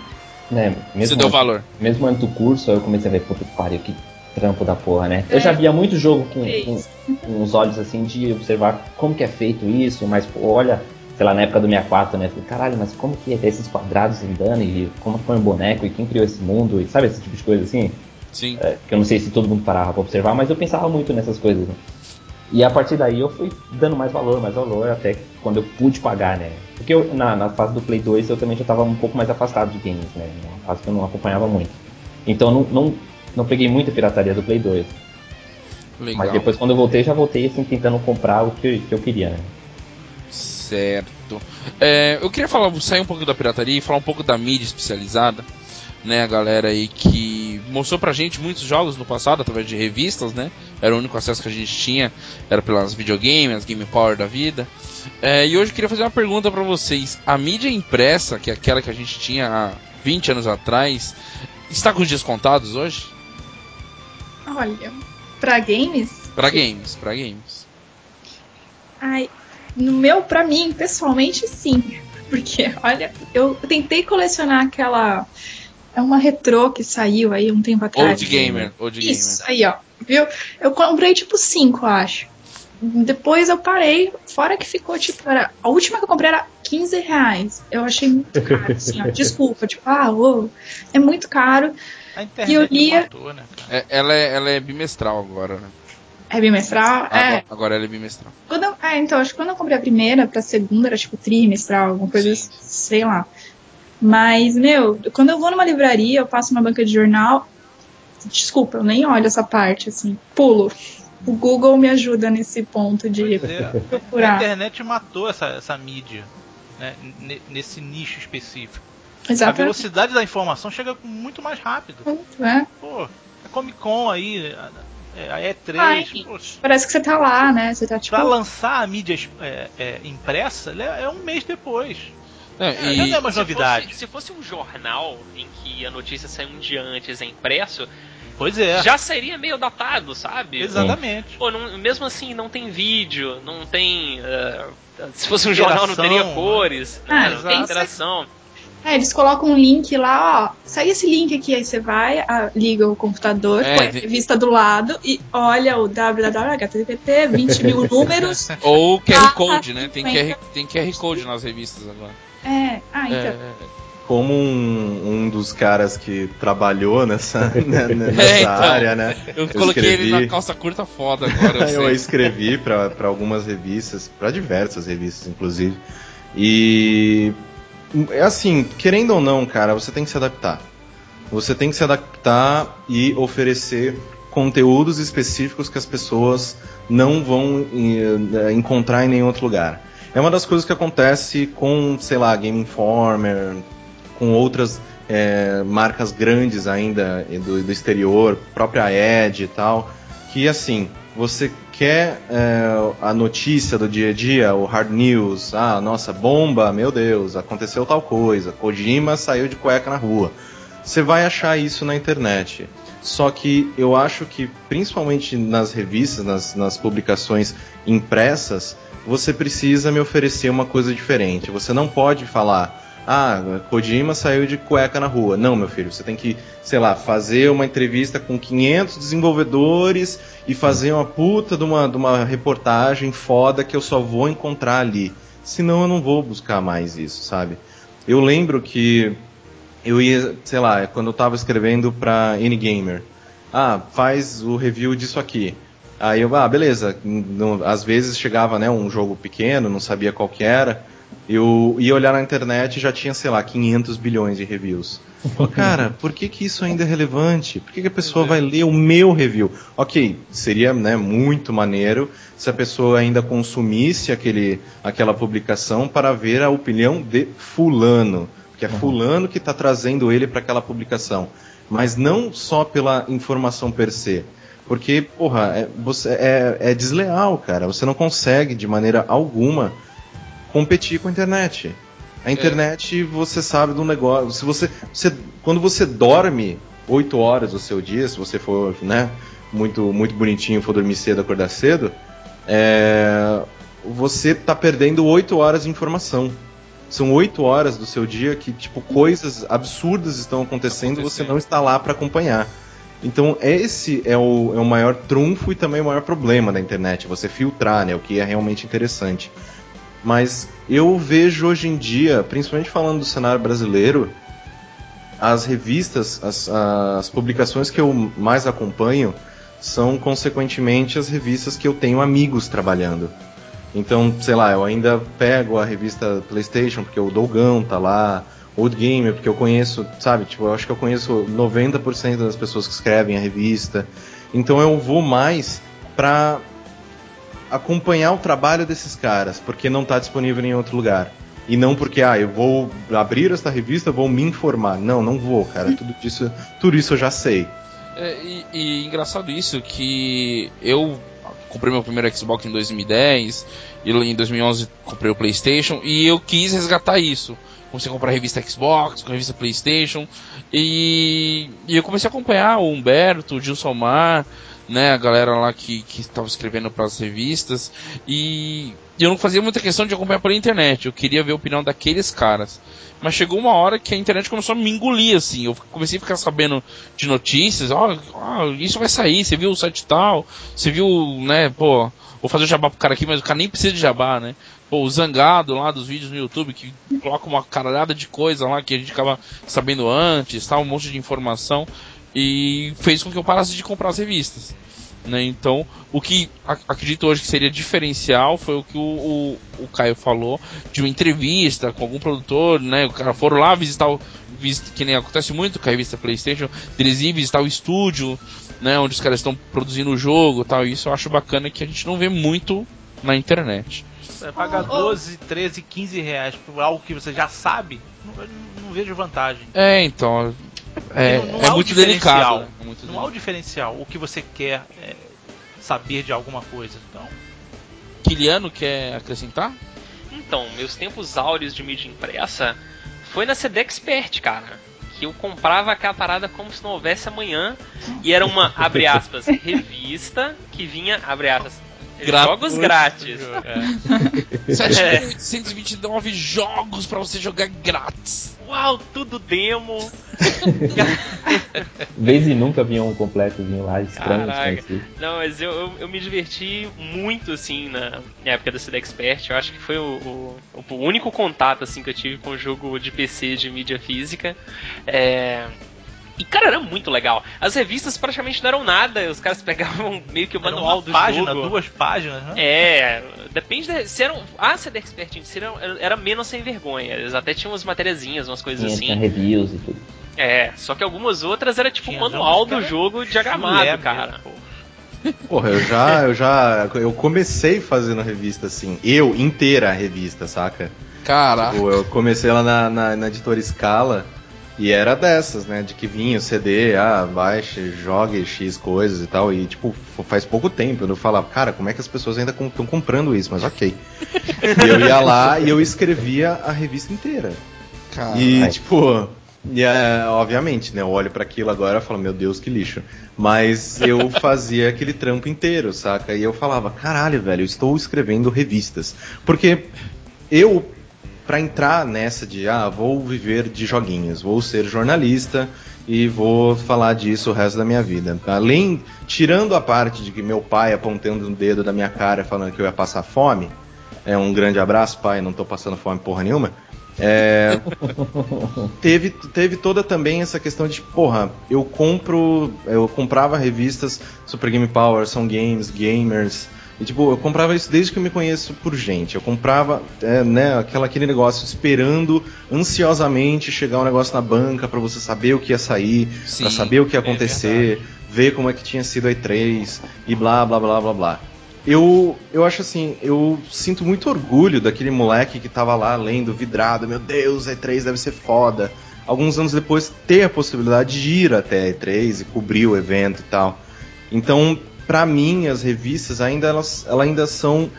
né, mesmo Você deu antes- valor. Mesmo antes do curso, aí eu comecei a ver, puta que pariu, que trampo da porra, né? Eu já via muito jogo com, com, com os olhos assim de observar como que é feito isso, mas pô, olha, sei lá, na época do 64, né? Falei, caralho, mas como que é ter esses quadrados andando e como foi um boneco e quem criou esse mundo e sabe esse tipo de coisa assim? Sim. É, que eu não sei se todo mundo parava pra observar, mas eu pensava muito nessas coisas. Né? E a partir daí eu fui dando mais valor, mais valor, até quando eu pude pagar, né? Porque eu, na, na fase do Play 2 eu também já estava um pouco mais afastado de games, né? Uma fase que eu não acompanhava muito. Então eu não, não, não peguei muita pirataria do Play 2. Legal. Mas depois quando eu voltei, já voltei assim, tentando comprar o que, que eu queria, né? Certo. É, eu queria falar, sair um pouco da pirataria e falar um pouco da mídia especializada. Né, a galera aí que mostrou pra gente muitos jogos no passado através de revistas, né? Era o único acesso que a gente tinha, era pelas videogames, as Game Power da vida. É, e hoje eu queria fazer uma pergunta pra vocês. A mídia impressa, que é aquela que a gente tinha há 20 anos atrás, está com os dias contados hoje? Olha, pra games, Pra games, pra games. ai, no meu, pra mim, pessoalmente, sim. Porque, olha, eu tentei colecionar aquela. É uma retrô que saiu aí um tempo atrás. Old Gamer, Old Isso, Gamer. aí, ó. Viu? Eu comprei tipo 5, acho. Depois eu parei, fora que ficou, tipo, era, a última que eu comprei era 15 reais. Eu achei muito caro, assim, ó. Desculpa, tipo, ah, ô, é muito caro. A E internet eu lia- matou, né? É, ela, é, ela é bimestral agora, né? É bimestral? É. Agora, agora ela é bimestral. Quando eu, é, então, acho que quando eu comprei a primeira, pra segunda era tipo trimestral, alguma coisa, Sim. sei lá. Mas, meu, quando eu vou numa livraria, eu passo uma banca de jornal. Desculpa, eu nem olho essa parte, assim, pulo. O Google me ajuda nesse ponto de é, a procurar. internet matou essa, essa mídia, né, n- nesse nicho específico. A Exatamente. velocidade da informação chega muito mais rápido. É. Pô, a Comic Con aí, a, é, a E3, Ai. Parece que você tá lá, né? Você tá tipo. pra lançar a mídia é, é, impressa é, é um mês depois. Não, É, e- já não é mais Se novidade. fosse, se fosse um jornal em que a notícia sai um dia antes é impresso, Pois é, já seria meio datado, sabe? exatamente. Pô, não- mesmo assim, não tem vídeo, não tem. eh, se fosse um jornal, não Interação, teria né? cores, Ah, né? não tem interação. É, eles colocam um link lá, ó. Sai esse link aqui, aí você vai, ah, liga o computador, É, põe a revista do lado e olha o www.http, 20 mil números. Ou QR Ah, Code, né? Tem. QR, tem QR Code nas revistas agora. É, ah, então. É, Como um, um dos caras que trabalhou nessa, né, nessa É, então. área, né? eu coloquei ele escrevi- na calça curta foda agora, eu eu escrevi para algumas revistas, para diversas revistas, inclusive. E é assim, querendo ou não, cara, você tem que se adaptar. Você tem que se adaptar e oferecer conteúdos específicos que as pessoas não vão eh, encontrar em nenhum outro lugar. É uma das coisas que acontece com, sei lá, Game Informer, com outras eh, marcas grandes ainda eh, do, do exterior, própria Edge e tal, que assim, você quer eh, a notícia do dia a dia, o hard news, ah, nossa, bomba, meu Deus, aconteceu tal coisa, Kojima saiu de cueca na rua. Você vai achar isso na internet. Só que eu acho que, principalmente nas revistas, nas, nas publicações impressas, você precisa me oferecer uma coisa diferente. Você não pode falar, ah, Kojima saiu de cueca na rua. Não, meu filho, você tem que, sei lá, fazer uma entrevista com 500 desenvolvedores e fazer uma puta de uma, de uma reportagem foda que eu só vou encontrar ali. Senão eu não vou buscar mais isso, sabe? Eu lembro que eu ia, sei lá, quando eu tava escrevendo pra N-Gamer, ah, faz o review disso aqui. Aí eu, ah, beleza. Às vezes chegava, né, um jogo pequeno, não sabia qual que era. Eu ia olhar na internet e já tinha, sei lá, 500 bilhões de reviews. Falei, cara, por que, que isso ainda é relevante? Por que, que a pessoa vai ler o meu review? Ok, seria né, muito maneiro se a pessoa ainda consumisse aquele, aquela publicação para ver a opinião de fulano. Porque é fulano que está trazendo ele para aquela publicação. Mas não só pela informação per se. Porque, porra, é, você, é, é desleal, cara. Você não consegue, de maneira alguma, competir com a internet. A internet, você sabe do negócio. Se você, você, quando você dorme 8 horas do seu dia, se você for, né, muito, muito bonitinho, for dormir cedo, acordar cedo, é, você está perdendo 8 horas de informação. São 8 horas do seu dia que, tipo, coisas absurdas estão acontecendo e você não está lá para acompanhar. Então, esse é o, é o maior trunfo e também o maior problema da internet, você filtrar, né, o que é realmente interessante. Mas eu vejo hoje em dia, principalmente falando do cenário brasileiro, as revistas, as, as publicações que eu mais acompanho são, consequentemente, as revistas que eu tenho amigos trabalhando. Então, sei lá, eu ainda pego a revista PlayStation, porque o Dolgão tá lá, Old Gamer, porque eu conheço, sabe, tipo, eu acho que eu conheço 90% das pessoas que escrevem a revista. Então eu vou mais pra acompanhar o trabalho desses caras, porque não está disponível em outro lugar. E não porque, ah, eu vou abrir esta revista, vou me informar. Não, não vou, cara. Tudo isso, tudo isso eu já sei. É, e, e engraçado isso, que eu comprei meu primeiro Xbox em 2010, e em 2011 comprei o PlayStation, e eu quis resgatar isso. Comecei a comprar revista Xbox, revista PlayStation, e, e eu comecei a acompanhar o Humberto, o Gilson Mar, né, a galera lá que estava escrevendo para as revistas, e eu não fazia muita questão de acompanhar pela internet, eu queria ver a opinião daqueles caras. Mas chegou uma hora que a internet começou a me engolir, assim, eu comecei a ficar sabendo de notícias, ó, oh, oh, isso vai sair, você viu o site tal, você viu, né, pô, vou fazer o jabá pro cara aqui, mas o cara nem precisa de jabá, né? Pô, o Zangado lá dos vídeos no YouTube, que coloca uma caralhada de coisa lá que a gente acaba sabendo antes, tal, um monte de informação e fez com que eu parasse de comprar as revistas. Né? Então, o que acredito hoje que seria diferencial foi o que o, o, o, Caio falou de uma entrevista com algum produtor, né? O cara foram lá visitar o. que nem acontece muito com a revista PlayStation, eles ir visitar o estúdio, né? Onde os caras estão produzindo o jogo tal. E isso eu acho bacana que a gente não vê muito na internet. É, pagar 12, 13, 15 reais por algo que você já sabe, não, não vejo vantagem. É, então. É, não, não é muito delicado. Né? É muito não há o diferencial. O que você quer é saber de alguma coisa. Então. Kiliano quer acrescentar? Então, meus tempos áureos de mídia impressa foi na CD Expert, cara. Que eu comprava aquela parada como se não houvesse amanhã. E era uma, abre aspas, revista que vinha, abre aspas, Jogos grátis. É. 7.829 jogos para você jogar grátis. Uau, tudo demo. Vez e nunca vinha um completozinho lá estranho. Não, mas eu, eu, eu, me diverti muito assim na época da CD Expert. Eu acho que foi o, o, o único contato assim que eu tive com o jogo de PC de mídia física. É, e, cara, era muito legal. As revistas praticamente não eram nada, os caras pegavam meio que o manual do página, jogo. duas páginas, né? É, depende de, se eram. A CD Expert em si era, era, menos sem vergonha. Eles até tinham umas materiazinhas, umas coisas Tinha, assim. Tinha reviews e tudo. É, só que algumas outras era tipo o manual do jogo diagramado, cara. Porra, eu já, eu já. Eu comecei fazendo revista assim. Eu, inteira a revista, saca? Caraca. Tipo, eu comecei lá na, na, na editora Scala. E era dessas, né? De que vinha o CD, ah, baixe, jogue X coisas e tal. E, tipo, faz pouco tempo eu falava, cara, como é que as pessoas ainda estão comprando isso? Mas ok. e eu ia lá e eu escrevia a revista inteira. Caralho. E, tipo, e, é, obviamente, né? Eu olho para aquilo agora e falo, meu Deus, que lixo. Mas eu fazia aquele trampo inteiro, saca? E eu falava, caralho, velho, eu estou escrevendo revistas. Porque eu para entrar nessa de ah, vou viver de joguinhos, vou ser jornalista e vou falar disso o resto da minha vida. Além, tirando a parte de que meu pai apontando um dedo na minha cara falando que eu ia passar fome, é um grande abraço, pai, não tô passando fome porra nenhuma. É, teve, teve toda também essa questão de, porra, eu compro, eu comprava revistas Super Game Power, São Games, Gamers, e tipo, eu comprava isso desde que eu me conheço por gente. Eu comprava, é, né, aquela, aquele negócio esperando ansiosamente chegar um negócio na banca para você saber o que ia sair, para saber o que ia acontecer, é ver como é que tinha sido a E3 e blá blá blá blá blá. Eu, eu acho assim, eu sinto muito orgulho daquele moleque que tava lá lendo, vidrado, meu Deus, E3 deve ser foda. Alguns anos depois ter a possibilidade de ir até a E3 e cobrir o evento e tal. Então, para mim, as revistas ainda elas, elas ainda são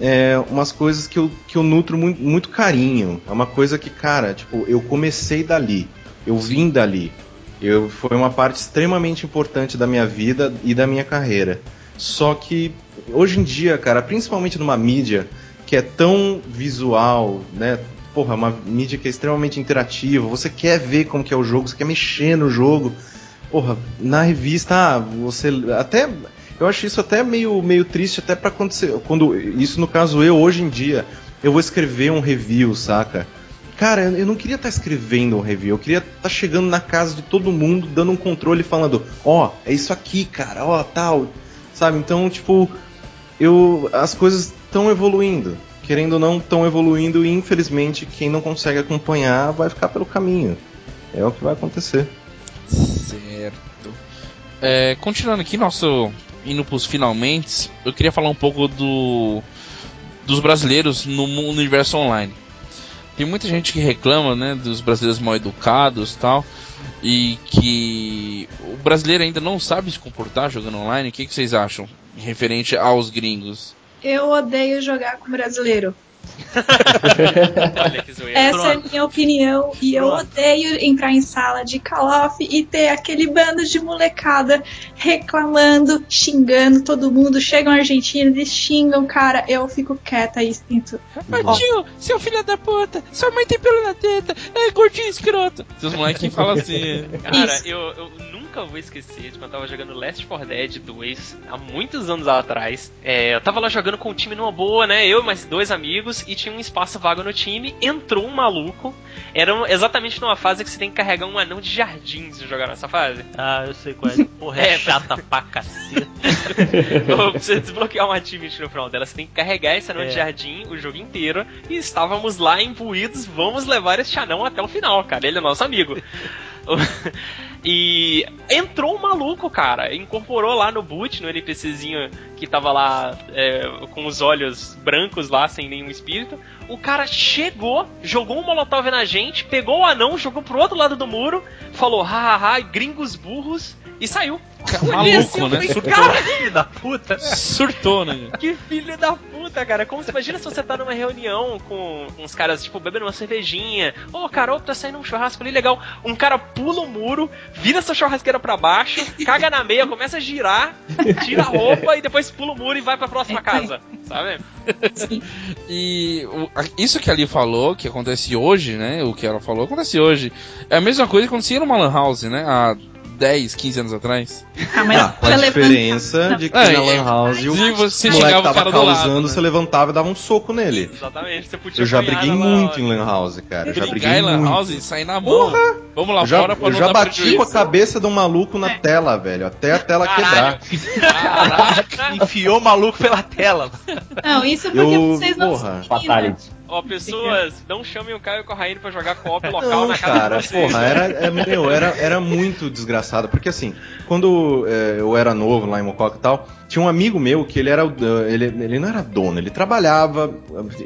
é, umas coisas que eu, que eu nutro muito, muito carinho. É uma coisa que, cara, tipo, eu comecei dali, eu vim dali. Eu, foi uma parte extremamente importante da minha vida e da minha carreira. Só que hoje em dia, cara, principalmente numa mídia que é tão visual, né? Porra, uma mídia que é extremamente interativa, você quer ver como que é o jogo, você quer mexer no jogo. Porra, na revista, ah, você até eu acho isso até meio, meio triste até para acontecer, quando isso no caso eu hoje em dia, eu vou escrever um review, saca? Cara, eu não queria estar tá escrevendo um review, eu queria estar tá chegando na casa de todo mundo, dando um controle e falando, ó, oh, é isso aqui, cara, ó, oh, tal, sabe? Então, tipo, eu as coisas estão evoluindo. Querendo ou não, estão evoluindo e infelizmente quem não consegue acompanhar vai ficar pelo caminho. É o que vai acontecer. Certo. É, continuando aqui, nosso indo pros finalmente, eu queria falar um pouco do dos brasileiros no, universo online. Tem muita gente que reclama, né, dos brasileiros mal educados, tal e que o brasileiro ainda não sabe se comportar jogando online. O que, que vocês acham referente aos gringos? Eu odeio jogar com brasileiro. Olha que zoeira. Essa Pronto. é a minha opinião. E eu odeio entrar em sala de Call of e ter aquele bando de molecada reclamando, xingando todo mundo. Chegam argentinos e xingam, cara. Eu fico quieta e sinto. Tio, seu filho da puta, sua mãe tem pelo na teta, é gordinho escroto. Seus moleques falam assim. Cara, eu, eu, nunca vou esquecer de quando eu tava jogando Last 4 Dead 2, há muitos anos atrás. É, eu tava lá jogando com o time numa boa, né? Eu e mais dois amigos, e tinha um espaço vago no time. Entrou um maluco. Era exatamente numa fase que você tem que carregar um anão de jardins e jogar nessa fase. Ah, eu sei qual é. Porra, é, é chata pra caceta. pra você desbloquear uma achievement no final dela, você tem que carregar esse anão é. de jardim o jogo inteiro. E estávamos lá imbuídos, vamos levar esse anão até o final, cara. Ele é nosso amigo. E entrou um maluco, cara. Incorporou lá no boot, no NPCzinho que tava lá é, com os olhos brancos lá, sem nenhum espírito. O cara chegou, jogou um molotov na gente, pegou o anão, jogou pro outro lado do muro, falou hahaha, gringos burros e saiu. Maluco, né? Surtou. Cara, filho da puta. Surtou, né? Que filho da puta, cara. Como você imagina se você tá numa reunião com uns caras, tipo, bebendo uma cervejinha. Ô, oh, cara, tá saindo um churrasco ali legal. Um cara pula o muro, vira essa churrasqueira pra baixo, caga na meia, começa a girar, tira a roupa e depois pula o muro e vai pra próxima casa. Sabe? E o, isso que ali falou, que acontece hoje, né? O que ela falou, acontece hoje. É a mesma coisa que acontecia numa Lan House, né? Há 10, 15 anos atrás. Ah, mas ah, a diferença de que é, na Lan House o você moleque tava causando, lado, né? você levantava e dava um soco nele. Exatamente, você podia Eu já briguei muito em Lan House, cara. Eu já briguei em Lan muito. House e sair na mão. Porra! Vamos lá eu fora já, pra Eu já bati com a cabeça de um maluco na é. tela, velho, até a tela Caralho. quebrar. Caraca, enfiou o maluco pela tela. Não, isso porque eu, vocês não porra. Fatality. Ó, pessoas, não chamem o Caio Corraine pra jogar co-op local não, na casa cara, de vocês. porra, era, é, meu, era, era muito desgraçado. Porque assim, quando é, eu era novo lá em Mococa e tal, tinha um amigo meu que ele era. Ele, ele não era dono, ele trabalhava,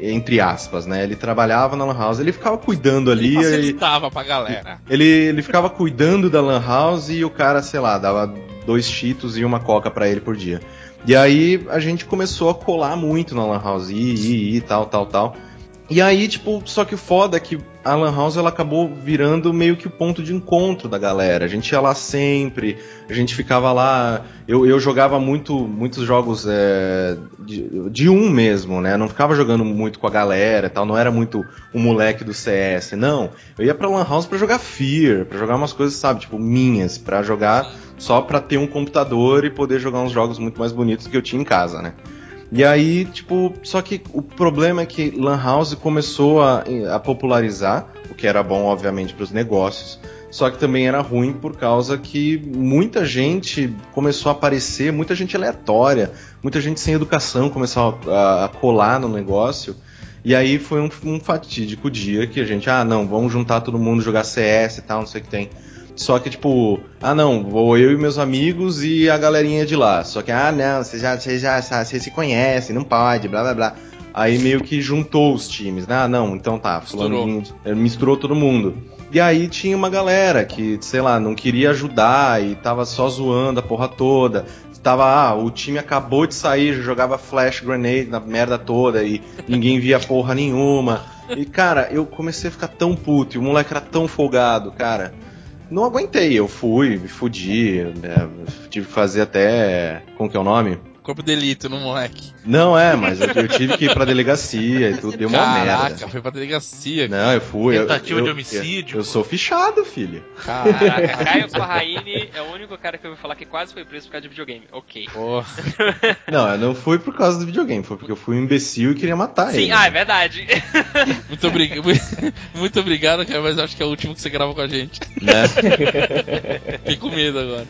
entre aspas, né? Ele trabalhava na Lan House, ele ficava cuidando ali. Ele facilitava e, pra galera. Ele, ele ficava cuidando da Lan House e o cara, sei lá, dava dois cheetos e uma coca para ele por dia. E aí a gente começou a colar muito na Lan House, e ir, ir, tal, tal, tal. E aí, tipo, só que o foda é que a Lan House ela acabou virando meio que o ponto de encontro da galera. A gente ia lá sempre, a gente ficava lá. Eu, eu jogava muito, muitos jogos é, de, de, um mesmo, né? Não ficava jogando muito com a galera tal, não era muito o moleque do CS, não. Eu ia pra Lan House pra jogar Fear, pra jogar umas coisas, sabe, tipo, minhas, pra jogar só pra ter um computador e poder jogar uns jogos muito mais bonitos que eu tinha em casa, né? E aí, tipo, só que o problema é que Lan House começou a, a popularizar, o que era bom, obviamente, para os negócios, só que também era ruim por causa que muita gente começou a aparecer, muita gente aleatória, muita gente sem educação começou a, a colar no negócio. E aí foi um, um, fatídico dia que a gente, ah, não, vamos juntar todo mundo, jogar CS e tal, não sei o que tem. Só que, tipo, ah, não, vou eu e meus amigos e a galerinha de lá. Só que, ah, não, vocês já, vocês já vocês se conhecem, não pode, blá blá blá. Aí meio que juntou os times, né? Ah, não, então tá, fulano misturou. misturou todo mundo. E aí tinha uma galera que, sei lá, não queria ajudar e tava só zoando a porra toda. Tava, ah, o time acabou de sair, jogava flash grenade na merda toda e ninguém via porra nenhuma. E cara, eu comecei a ficar tão puto e o moleque era tão folgado, cara não aguentei. Eu fui, me fudi, né, tive que fazer até. Como que é o nome? Corpo de delito no moleque. Não, é, mas eu, eu, tive que ir pra delegacia e tudo, deu uma Caraca, merda. Caraca, foi pra delegacia. Não, eu fui. Tentativa eu, de homicídio. Eu, eu, sou fichado, filho. Caraca, Caio Corraine é o único cara que eu vou falar que quase foi preso por causa de videogame. Ok. não, eu não fui por causa do videogame, foi porque eu fui um imbecil e queria matar Sim, ele. Sim, ah, é verdade. Muito, obrig... Muito obrigado, cara, mas acho que é o último que você grava com a gente. Né? Fiquei com medo agora.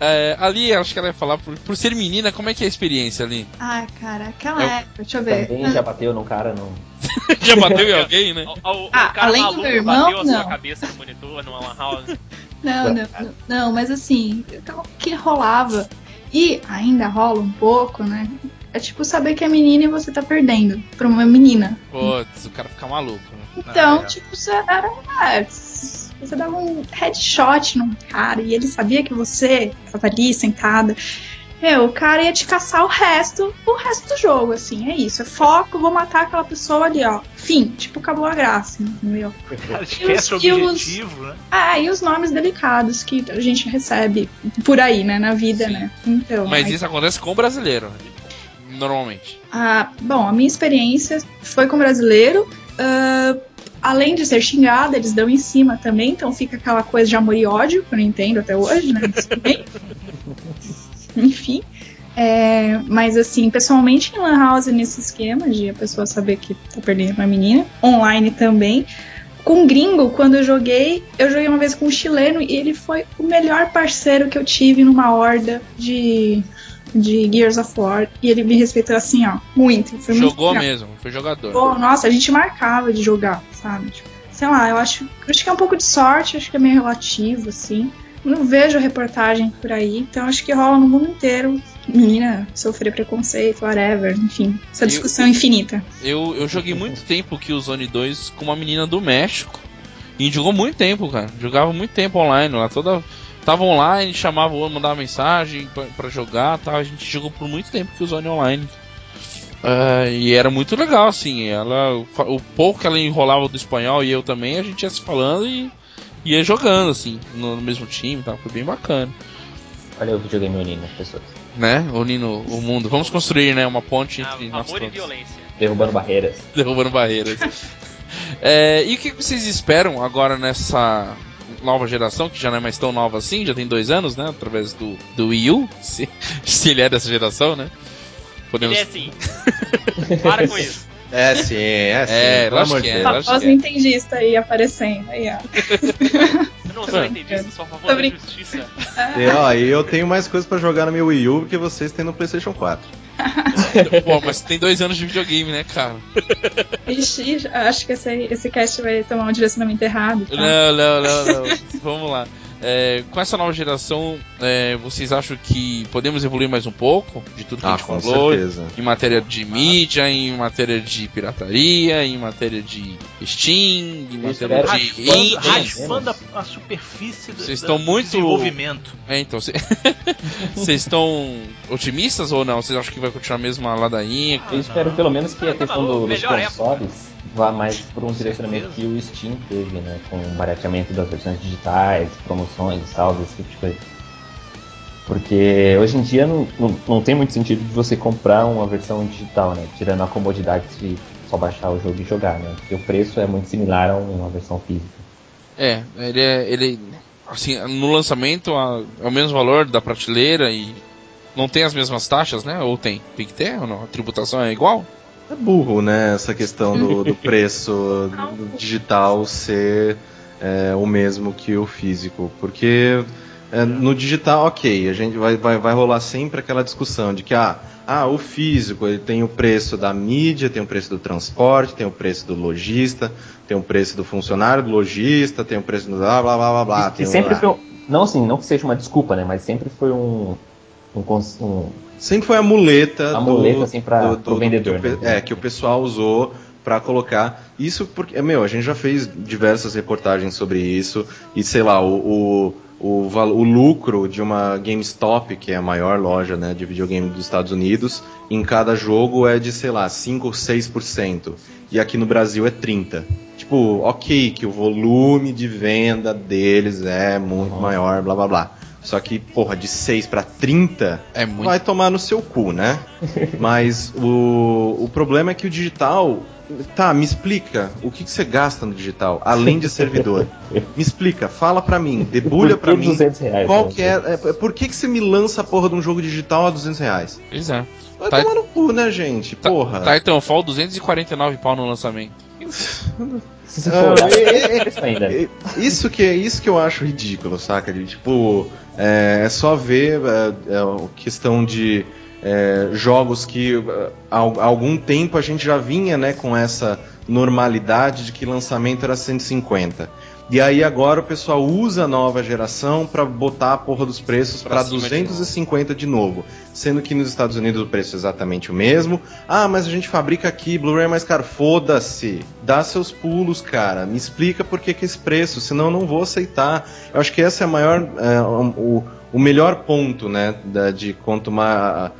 É, ali, acho que ela ia falar, por, por ser menina, como é que é a experiência ali? Ah, cara, aquela eu, época, deixa eu ver. Também já bateu num cara, não. já bateu em alguém, né? O, o, ah, o além do meu irmão, bateu não. a sua cabeça no monitor, numa lan house. Não, não, não, não, mas assim, o que rolava, e ainda rola um pouco, né? É tipo saber que é menina e você tá perdendo pra uma menina. Putz, o cara fica maluco. Né? Então, ah, é. tipo, você era. É, você dava um headshot num cara e ele sabia que você tava ali sentada. Meu, o cara ia te caçar o resto, o resto do jogo, assim, é isso. É foco, vou matar aquela pessoa ali, ó. Fim, tipo, acabou a graça, entendeu? Cara, esquece o objetivo, né? Ah, e os nomes delicados que a gente recebe por aí, né, na vida, Sim. né? Então. Mas aí... isso acontece com o brasileiro, normalmente. Ah, bom, a minha experiência foi com o brasileiro. Uh, além de ser xingada, eles dão em cima também, então fica aquela coisa de amor e ódio, que eu não entendo até hoje, né? É, mas assim, pessoalmente em Lan House nesse esquema de a pessoa saber que tá perdendo uma menina, online também. Com gringo, quando eu joguei, eu joguei uma vez com um chileno e ele foi o melhor parceiro que eu tive numa horda de, de Gears of War. E ele me respeitou assim, ó, muito. Foi Jogou muito mesmo, foi jogador. Pô, nossa, a gente marcava de jogar, sabe? Tipo, sei lá, eu acho, acho que é um pouco de sorte, acho que é meio relativo, assim não vejo reportagem por aí, então acho que rola no mundo inteiro. Menina sofrer preconceito, whatever, enfim, essa discussão eu, infinita. Eu, eu joguei muito tempo que o Zone 2 com uma menina do México. E jogou muito tempo, cara. Jogava muito tempo online lá. Toda. Tava online, chamava o outro, mandava mensagem para jogar tal. A gente jogou por muito tempo que o Zone Online. Uh, e era muito legal, assim. Ela, o, o pouco que ela enrolava do espanhol e eu também, a gente ia se falando e ia jogando, assim, no, no mesmo time tá? Foi bem bacana. Olha o videogame unindo as pessoas. Né? Unindo o mundo. Vamos construir, né? Uma ponte entre ah, nós Amor todos. e violência. Derrubando barreiras. Derrubando barreiras. é, e o que vocês esperam agora nessa nova geração, que já não é mais tão nova assim, já tem dois anos, né? Através do, do Wii U, se, se ele é dessa geração, né? Podemos... Ele é sim. Para com isso. É sim, é sim. É, pelo amor de Deus. Famoso é. entendista aí aparecendo. Aí, ó. Eu não sou entendista, sou a favor da justiça. E, ó, e eu tenho mais coisas pra jogar no meu Wii U que vocês têm no PlayStation 4. Pô, mas tem dois anos de videogame, né, cara? Ixi, acho que esse, esse cast vai tomar um direcionamento errado. Tá? Não, não, não, não. Vamos lá. É, com essa nova geração, é, vocês acham que podemos evoluir mais um pouco de tudo que ah, a gente falou? Certeza. Em matéria de mídia, em matéria de pirataria, em matéria de Steam, em matéria de indie. Raspando a, a superfície do, vocês estão muito desenvolvimento. É, então, vocês estão otimistas ou não? Vocês acham que vai continuar a mesma ladainha? Eu espero pelo menos que a questão do, dos consoles vá mais por um direcionamento que o Steam teve, né? Com o barateamento das versões digitais, promoções, saldos, esse tipo de coisa. Porque hoje em dia não, não, não, tem muito sentido de você comprar uma versão digital, né? Tirando a comodidade de só baixar o jogo e jogar, né? Porque o preço é muito similar a uma versão física. É, ele é. Ele, assim, no lançamento é o mesmo valor da prateleira e não tem as mesmas taxas, né? Ou tem? Tem que ter ou não? A tributação é igual? É burro, né? Essa questão do, do preço do digital ser é, o mesmo que o físico. Porque é, no digital, ok, a gente vai, vai, vai rolar sempre aquela discussão de que ah, ah, o físico ele tem o preço da mídia, tem o preço do transporte, tem o preço do lojista, tem o preço do funcionário do lojista, tem o preço do blá blá blá blá blá. E, e sempre foi, não assim, não que seja uma desculpa, né? Mas sempre foi um, um, um sempre foi a muleta, a muleta assim vendedor, que o, né? é que o pessoal usou para colocar. Isso porque meu a gente já fez diversas reportagens sobre isso. E sei lá o, o, o, o lucro de uma GameStop que é a maior loja né, de videogame dos Estados Unidos em cada jogo é de sei lá 5 ou 6% e aqui no Brasil é 30 tipo ok que o volume de venda deles é muito uhum. maior blá blá blá só que, porra, de 6 para 30 é muito... vai tomar no seu cu, né? Mas o, o problema é que o digital. Tá, me explica o que, que você gasta no digital, além de servidor. me explica, fala pra mim, debulha pra mim. Reais, qual né? que é, é, Por que, que você me lança a porra de um jogo digital a 200 reais? Pois é. Vai tá, tomar no cu, né, gente? Tá, porra. Titanfall 249 pau no lançamento. Se você for olhar, é, é, isso que é isso que eu acho ridículo, saca? De, tipo, é, é só ver a é, é, questão de é, jogos que há algum tempo a gente já vinha né, com essa normalidade de que lançamento era 150. E aí agora o pessoal usa a nova geração para botar a porra dos preços para 250 de novo. de novo. Sendo que nos Estados Unidos o preço é exatamente o mesmo. Ah, mas a gente fabrica aqui, Blu-ray é mais caro. Foda-se. Dá seus pulos, cara. Me explica por que, que esse preço, senão eu não vou aceitar. Eu acho que essa é a maior. É, o, o melhor ponto, né? de quanto mais,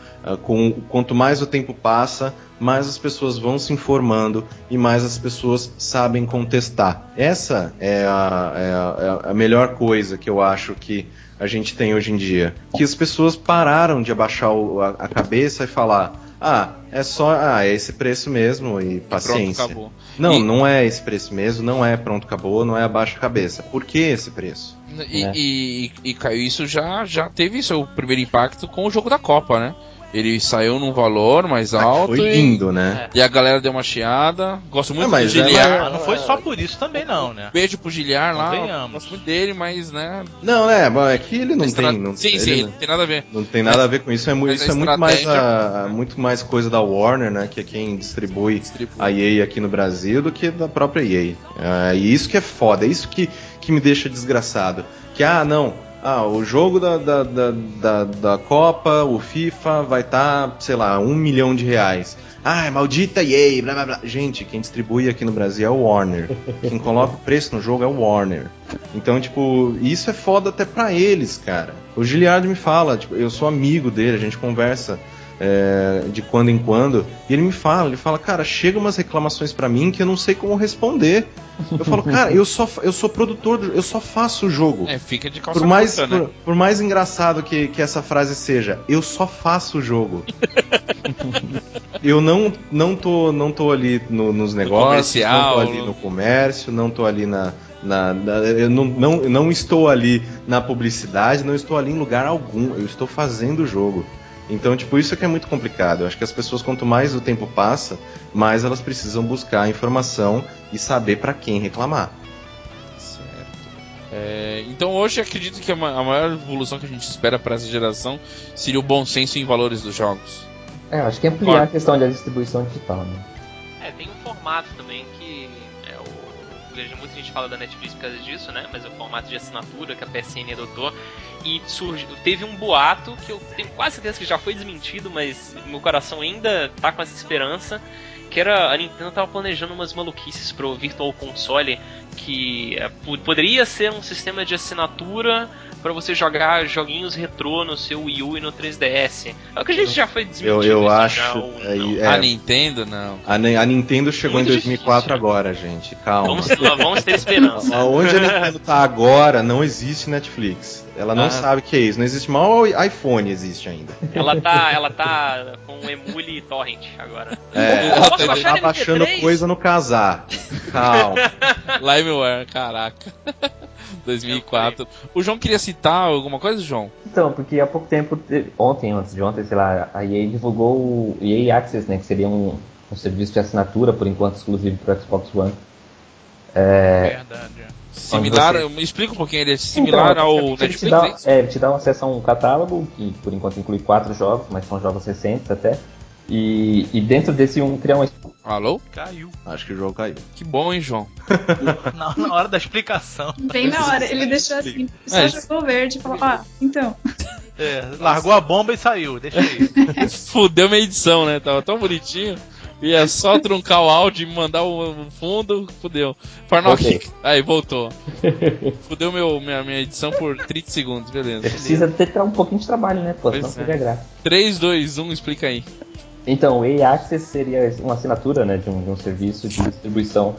quanto mais o tempo passa, mais as pessoas vão se informando e mais as pessoas sabem contestar. Essa é a, é a, é a melhor coisa que eu acho que a gente tem hoje em dia. Que as pessoas pararam de abaixar o, a, a, cabeça e falar: ah, é só. Ah, é esse preço mesmo e paciência. Pronto, acabou. Não, e... não é esse preço mesmo, não é pronto, acabou, não é abaixa a cabeça. Por que esse preço? E, é. e, e, e, isso já, já teve seu primeiro impacto com o jogo da Copa, né? Ele saiu num valor mais ah, alto. Foi lindo, e, né? E a galera deu uma chiada. Gosto muito é, do Giliar. Ela... Não foi só por isso também, não, né? Beijo pro Giliar lá. Gosto muito dele, mas, né? Não, né? É que ele não Estra... tem. Não, sim, ele sim, não tem nada a ver. Não tem nada mas, a ver com isso. É, isso é muito mais, a, muito mais coisa da Warner, né? Que é quem distribui, distribui. a EA aqui no Brasil do que da própria EA. É, e isso que é foda, é isso que, que me deixa desgraçado. Que, ah, não ah, o jogo da, da, da, da, da Copa, o FIFA, vai estar, tá, sei lá, um milhão de reais. Ah, é maldita EA, blá blá blá. Gente, quem distribui aqui no Brasil é o Warner. Quem coloca o preço no jogo é o Warner. Então, tipo, isso é foda até pra eles, cara. O Giliard me fala, tipo, eu sou amigo dele, a gente conversa é, de quando em quando, e ele me fala, ele fala, cara, chega umas reclamações para mim que eu não sei como responder. Eu falo, cara, eu só eu sou produtor, eu só faço o jogo. É, fica de calça por mais curta, né? por, por, mais engraçado que, que essa frase seja, eu só faço o jogo. eu não não tô não tô ali no, nos negócios, no não tô ali no comércio, não tô ali na na, na, eu não, não, não estou ali na publicidade, não estou ali em lugar algum. Eu estou fazendo o jogo. Então, tipo, isso é que é muito complicado. Eu acho que as pessoas, quanto mais o tempo passa, mais elas precisam buscar informação e saber para quem reclamar. Certo. É, então, hoje acredito que a maior evolução que a gente espera para essa geração seria o bom senso em valores dos jogos. É, acho que ampliar a questão da distribuição digital, né? É, tem um formato também que vejo muita gente fala da Netflix por causa disso, né? Mas é o formato de assinatura que a PSN adotou e teve um boato que eu tenho quase certeza que já foi desmentido, mas meu coração ainda tá com essa esperança, que era a Nintendo tava planejando umas maluquices pro Virtual Console que é, poderia ser um sistema de assinatura para você jogar joguinhos retrô no seu Wii U e no 3DS. É o que a gente já foi desmentido. Eu, eu acho. Já, é, é, a Nintendo não. A, a Nintendo chegou Muito em 2004 difícil. agora, gente. Calma. Vamos, vamos ter esperança. Onde a Nintendo tá agora, não existe Netflix. Ela não ah. sabe o que é isso. Não existe mal iPhone existe ainda. Ela tá, ela tá com emule torrent agora. É, ela tá baixando coisa no casar. Calma. Limeware, caraca. 2004. O João queria citar alguma coisa, João? Então, porque há pouco tempo, ontem, antes de ontem, sei lá, a EA divulgou o EA Access, né, que seria um, um serviço de assinatura, por enquanto exclusivo para Xbox One. É... Verdade. Similar, você... me explica um pouquinho, ele é similar então, ao Netflix? Ele dá, é, ele te dá um acesso a um catálogo, que por enquanto inclui quatro jogos, mas são jogos recentes até. E, e dentro desse um criar um. Alô? Caiu. Acho que o João caiu. Que bom, hein, João? na, na hora da explicação. Bem na hora, ele deixou assim, só é. jogou verde e falou, ah, então. É, largou a bomba e saiu, deixa aí. Fudeu minha edição, né? Tava tão bonitinho. Ia só truncar o áudio e mandar o fundo, fudeu. Farnock, okay. aí voltou. Fudeu meu, minha, minha edição por 30 segundos, beleza. Precisa ter um pouquinho de trabalho, né? Pô, senão é. graça. 3, 2, 1, explica aí. Então, o EA Access seria uma assinatura né, de, um, de um serviço de distribuição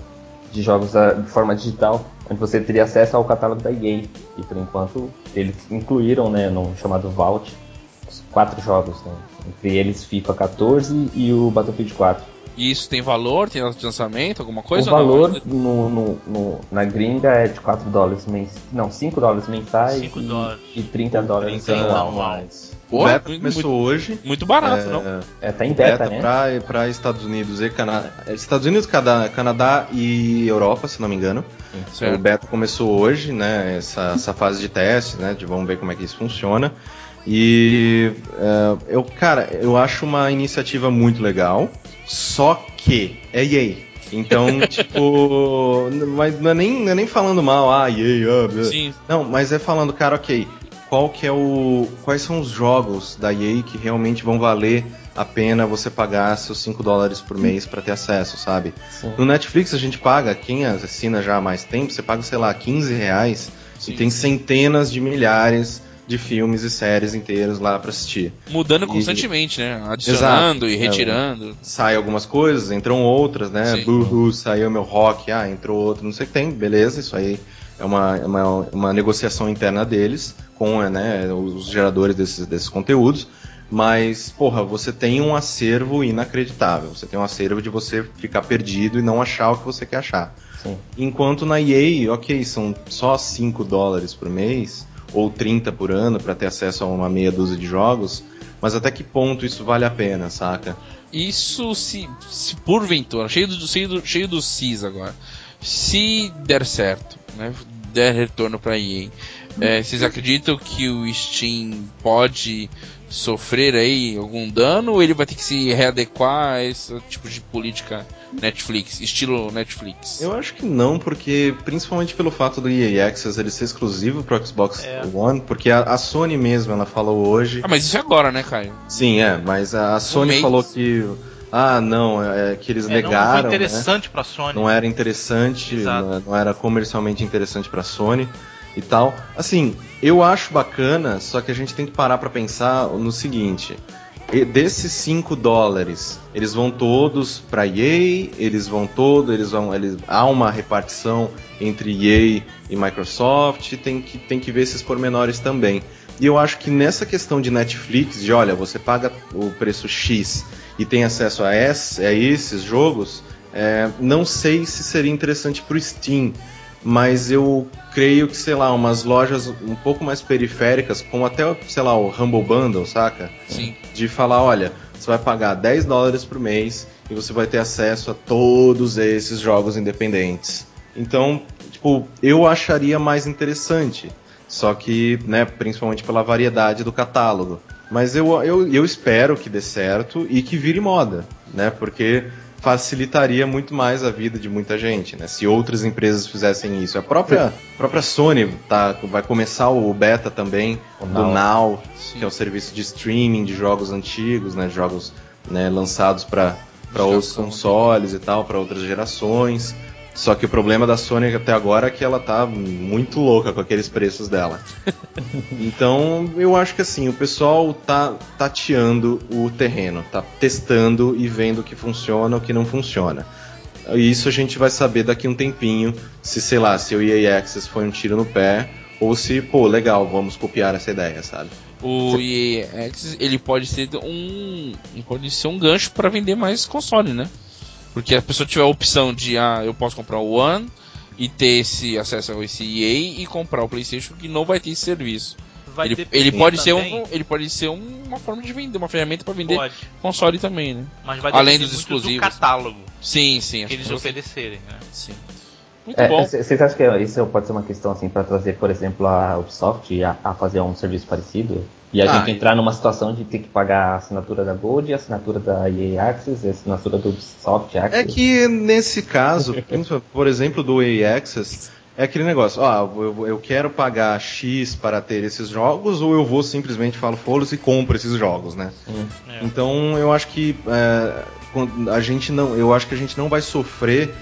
de jogos ah, de forma digital, onde você teria acesso ao catálogo da EA. E por enquanto eles incluíram né, no chamado Vault quatro jogos. Né? Entre eles FIFA 14 e o Battlefield 4. E isso tem valor? Tem lançamento? Alguma coisa? O valor no, no, no, na gringa é de 4 dólares mensais. Não, 5 dólares mensais 5 e, dólares. e 30 dólares 30 anuais. O beta começou muito, hoje. Muito barato, é, não? É, tá em beta, beta né? Pra, pra Estados Unidos e Canadá. Estados Unidos, Canadá e Europa, se não me engano. Certo. O beta começou hoje, né? Essa, essa fase de teste, né? De vamos ver como é que isso funciona. E uh, eu, cara, eu acho uma iniciativa muito legal, só que é EA. Então, tipo, mas não é, nem, não é nem falando mal, ah, EA, ah, Sim. Não, mas é falando, cara, ok, qual que é o. Quais são os jogos da EA que realmente vão valer a pena você pagar seus 5 dólares por mês para ter acesso, sabe? Sim. No Netflix a gente paga, quem assina já há mais tempo, você paga, sei lá, 15 reais Sim. e tem centenas de milhares de filmes e séries inteiros lá para assistir. Mudando e... constantemente, né? Adicionando Exato. e retirando. É, sai algumas coisas, entram outras, né? Boo saiu meu rock, ah, entrou outro, não sei o que tem, beleza, isso aí é uma, é uma, uma negociação interna deles com né, os geradores desses, desses conteúdos. Mas, porra, você tem um acervo inacreditável. Você tem um acervo de você ficar perdido e não achar o que você quer achar. Sim. Enquanto na EA, ok, são só 5 dólares por mês, ou 30 por ano para ter acesso a uma meia dúzia de jogos, mas até que ponto isso vale a pena, saca? Isso se, se porventura, cheio do, cheio, do, cheio do CIS agora, se der certo, né, der retorno para EA, é, vocês acreditam que o Steam pode sofrer aí algum dano ou ele vai ter que se readequar a esse tipo de política Netflix, estilo Netflix? Eu acho que não, porque principalmente pelo fato do EA Access ele ser exclusivo pro Xbox é. One, porque a, a, Sony mesmo, ela falou hoje... Ah, mas isso é agora, né, Caio? Sim, é, mas a, a Sony um falou que... Ah, não, é, é que eles é, negaram. Não foi interessante né? pra Sony. Não era interessante, não, não, era comercialmente interessante pra Sony e tal. Assim, eu acho bacana, só que a gente tem que parar para pensar no seguinte: desses 5 dólares, eles vão todos para EA, eles vão todos, eles vão, eles, há uma repartição entre EA e Microsoft, tem que, tem que ver esses pormenores também. E eu acho que nessa questão de Netflix, de olha, você paga o preço X e tem acesso a, esse, a esses jogos, é, não sei se seria interessante para o Steam mas eu creio que, sei lá, umas lojas um pouco mais periféricas, como até, sei lá, o Humble Bundle, saca? Sim. De falar, olha, você vai pagar 10 dólares por mês e você vai ter acesso a todos esses jogos independentes. Então, tipo, eu acharia mais interessante. Só que, né, principalmente pela variedade do catálogo. Mas eu, eu, eu espero que dê certo e que vire moda, né? Porque facilitaria muito mais a vida de muita gente, né? Se outras empresas fizessem isso. A própria, própria Sony tá, vai começar o beta também o do Now, Now que é o serviço de streaming de jogos antigos, né? Jogos né, lançados para outros consoles e tal, para outras gerações. Só que o problema da Sony até agora é que ela tá muito louca com aqueles preços dela. então, eu acho que assim, o pessoal tá tateando o terreno, tá testando e vendo o que funciona o que não funciona. Isso a gente vai saber daqui um tempinho, se sei lá, se o EA Access foi um tiro no pé ou se, pô, legal, vamos copiar essa ideia, sabe? O EA Access, ele pode ser um pode ser um gancho para vender mais console, né? Porque a pessoa tiver a opção de, ah, eu posso comprar o One e ter esse acesso ao esse EA e comprar o PlayStation que não vai ter esse serviço. Vai ele, ele pode ser também- um, ele pode ser um- uma forma de vender, uma ferramenta para vender Pode, console também, né? mas vai Além dos exclusivos. do catálogo Sim, sim. que acho eles que oferecerem, né? Sim. Muito É, bom. Vocês acham que isso pode ser uma questão assim para trazer, por exemplo, a Ubisoft a, a fazer um serviço parecido? E a Ah, gente entrar numa situação de ter que pagar a assinatura da Gold, a assinatura da EA Access, a assinatura do Ubisoft Access? É que nesse caso, por exemplo, do EA Access, é aquele negócio, ó, eu, eu quero pagar X para ter esses jogos, ou eu vou simplesmente falo foda-se e compro esses jogos, né? É. Então eu acho que é, a gente não, eu acho que a gente não vai sofrer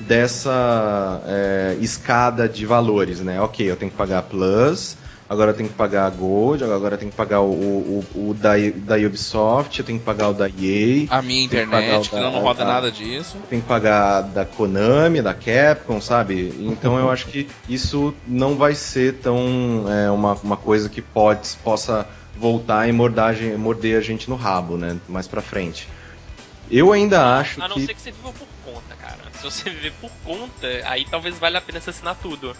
dessa é, escada de valores, né? Ok, eu tenho que pagar Plus, agora eu tenho que pagar a Gold, agora eu tenho que pagar o, o, o- o da, da Ubisoft, eu tenho que pagar o da EA, A minha Tem internet, que da- não, roda a- nada disso. tem que pagar da Konami, da Capcom, sabe? Então eu acho que isso não vai ser tão é, uma, uma coisa que pode, possa voltar e morder, morder a gente no rabo, né? Mais pra frente. Eu ainda acho A não que. ser que você viva por conta, cara. Se você viver por conta, aí talvez valha a pena você assinar tudo.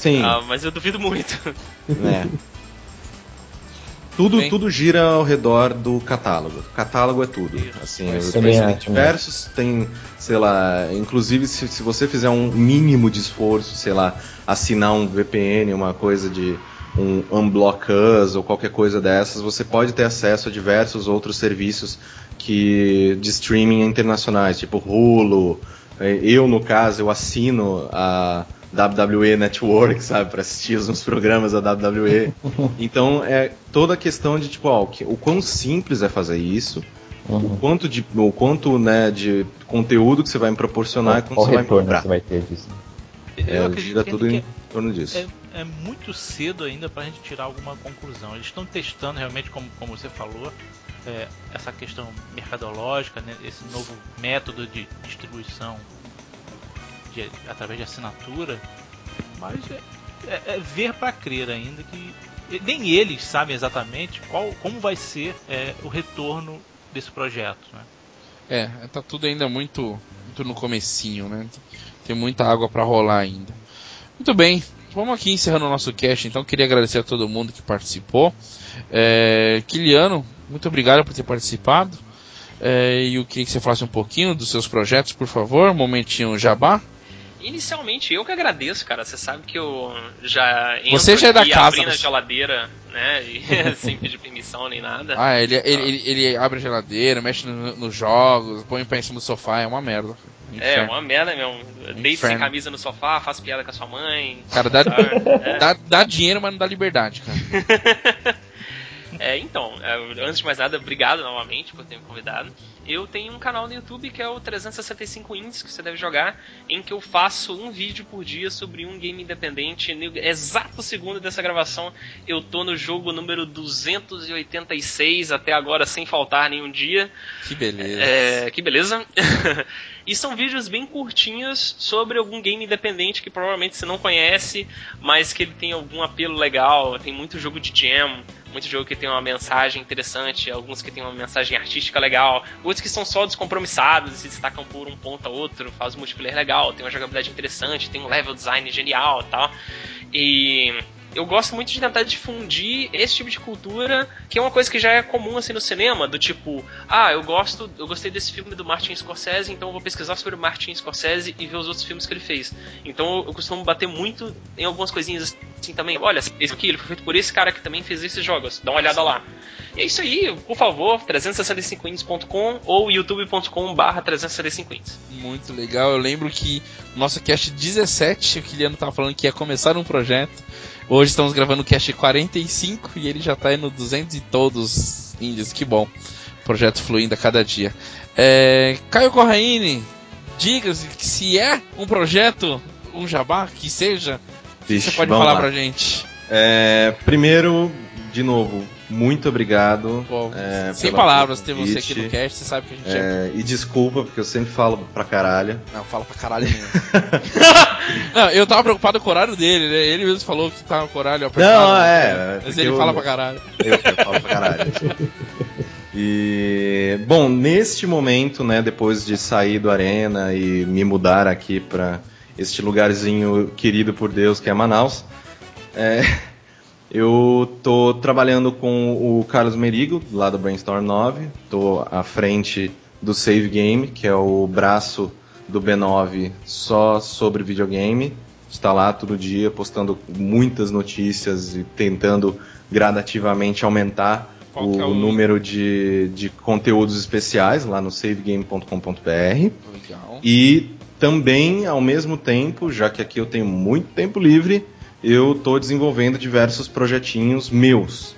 Sim, Ah, mas eu duvido muito. né? Tudo, Bem. tudo gira ao redor do catálogo. O catálogo é tudo. Assim, os acho, diversos, tem, sei lá, inclusive se, se você fizer um mínimo de esforço, sei lá, assinar um VPN, uma coisa de um Unblock Us ou qualquer coisa dessas, você pode ter acesso a diversos outros serviços que de streaming internacionais, tipo Hulu. Eu, no caso, eu assino a WWE Network, sabe, para assistir os programas da WWE. Então é toda a questão de tipo, ó, o, o quão simples é fazer isso, o Uhum. quanto de, o quanto né, de conteúdo que você vai me proporcionar e quanto Qual você vai me cobrar. você vai ter disso? É, Eu acredito gira que tudo em torno disso. é, é muito cedo ainda pra gente tirar alguma conclusão. Eles estão testando realmente, como, como você falou, é, essa questão mercadológica, né, esse novo método de distribuição de- através de assinatura, mas é, é- é ver para crer ainda que nem eles sabem exatamente qual, como vai ser é, o retorno desse projeto. Né? É, tá tudo ainda muito, muito no comecinho, né? Tem muita água pra rolar ainda. Muito bem, vamos aqui encerrando o nosso cast, então queria agradecer a todo mundo que participou. É, Kiliano, muito obrigado por ter participado. É, e queria que você falasse um pouquinho dos seus projetos, por favor. Momentinho jabá. Inicialmente, eu que agradeço, cara. Você sabe que eu já entro Você já é da casa, abrindo a geladeira, né? E sem pedir permissão nem nada. Ah, ele, ele, ele, ele abre a geladeira, mexe no- nos jogos, põe o pé em cima do sofá, é uma merda. É, Inferno. uma merda mesmo. Deito sem camisa no sofá, faço piada com a sua mãe. Cara, dá? É. dá, dá dinheiro, mas não dá liberdade, cara. É, então, é, antes de mais nada, obrigado novamente por ter me convidado. Eu tenho um canal no YouTube que é o 365 Indies, que você deve jogar, em que eu faço um vídeo por dia sobre um game independente. No exato segundo dessa gravação, eu tô no jogo número 286, até agora sem faltar nenhum dia. Que beleza. É, que beleza. e são vídeos bem curtinhos sobre algum game independente que provavelmente você não conhece, mas que ele tem algum apelo legal. Tem muito jogo de jam, muito jogo que tem uma mensagem interessante, alguns que tem uma mensagem artística legal, outros que são só descompromissados e se destacam por um ponto a outro, faz um multiplayer legal, tem uma jogabilidade interessante, tem um level design genial tal. E eu gosto muito de tentar difundir esse tipo de cultura, que é uma coisa que já é comum assim no cinema, do tipo, ah, eu gosto, eu gostei desse filme do Martin Scorsese, então eu vou pesquisar sobre o Martin Scorsese e ver os outros filmes que ele fez. Então eu costumo bater muito em algumas coisinhas assim também. Olha, esse aqui ele foi feito por esse cara que também fez esses jogos. Dá uma olhada lá. E é isso aí, por favor, 365ins.com ou youtube.com/365ins. Muito legal. Eu lembro que no nosso cast 17, o Kiliano tava falando que ia começar um projeto. Hoje estamos gravando o cast 45 e ele já tá aí no 200 e todos índios. Que bom. Projeto fluindo a cada dia. É, Caio Corraine, diga se- se é um projeto, um jabá, que seja, Vixe, você pode falar lá. pra gente. É, primeiro, de novo, muito obrigado. Pô, é, sem palavras ter você aqui no cast, você sabe que a gente é. É, e desculpa, porque eu sempre falo pra caralho. Não, fala pra caralho mesmo. não, eu tava preocupado com o horário dele, né? Ele mesmo falou que tava com o horário apertado. Não, né? é, Mas ele eu- fala pra caralho. Eu, eu falo pra caralho. E bom, neste momento, né, depois de sair do Arena e me mudar aqui pra este lugarzinho querido por Deus que é Manaus. É, eu tô trabalhando com o Carlos Merigo, lá do Brainstorm 9. Tô à frente do Save Game, que é o braço do B9 só sobre videogame. Está lá todo dia postando muitas notícias e tentando gradativamente aumentar o, é o- número de, de conteúdos especiais lá no savegame.com.br. E também, ao mesmo tempo, já que aqui eu tenho muito tempo livre, eu estou desenvolvendo diversos projetinhos meus.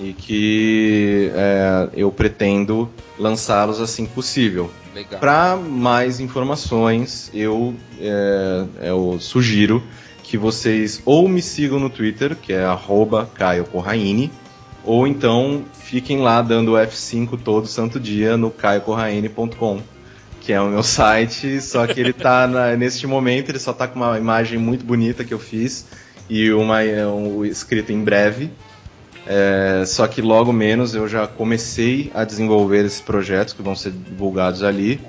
E que é, eu pretendo lançá-los assim que possível. Para mais informações, eu, é, eu sugiro que vocês ou me sigam no Twitter, que é arroba Caio Corraine, ou então fiquem lá dando F5 todo santo dia no caiocorraine.com, que é o meu site, só que ele tá na- neste momento, ele só tá com uma imagem muito bonita que eu fiz e uma é, um, escrito em breve. É, só que logo menos eu já comecei a desenvolver esses projetos que vão ser divulgados ali.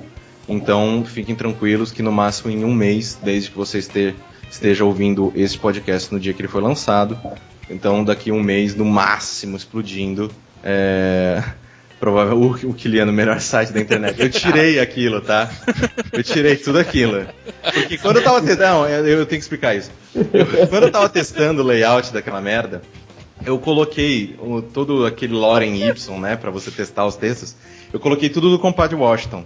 Então fiquem tranquilos que no máximo em um mês, desde que você este- esteja ouvindo esse podcast no dia que ele foi lançado, então daqui um mês no máximo explodindo. É, provável o, o Kiliano, o melhor site da internet. Eu tirei aquilo, tá? Eu tirei tudo aquilo. Porque quando eu tava testando. Não, eu, eu tenho que explicar isso. Eu- quando eu tava testando o layout daquela merda, eu coloquei o- todo aquele lore em Y, né, para você testar os textos. Eu coloquei tudo do Compadre Washington.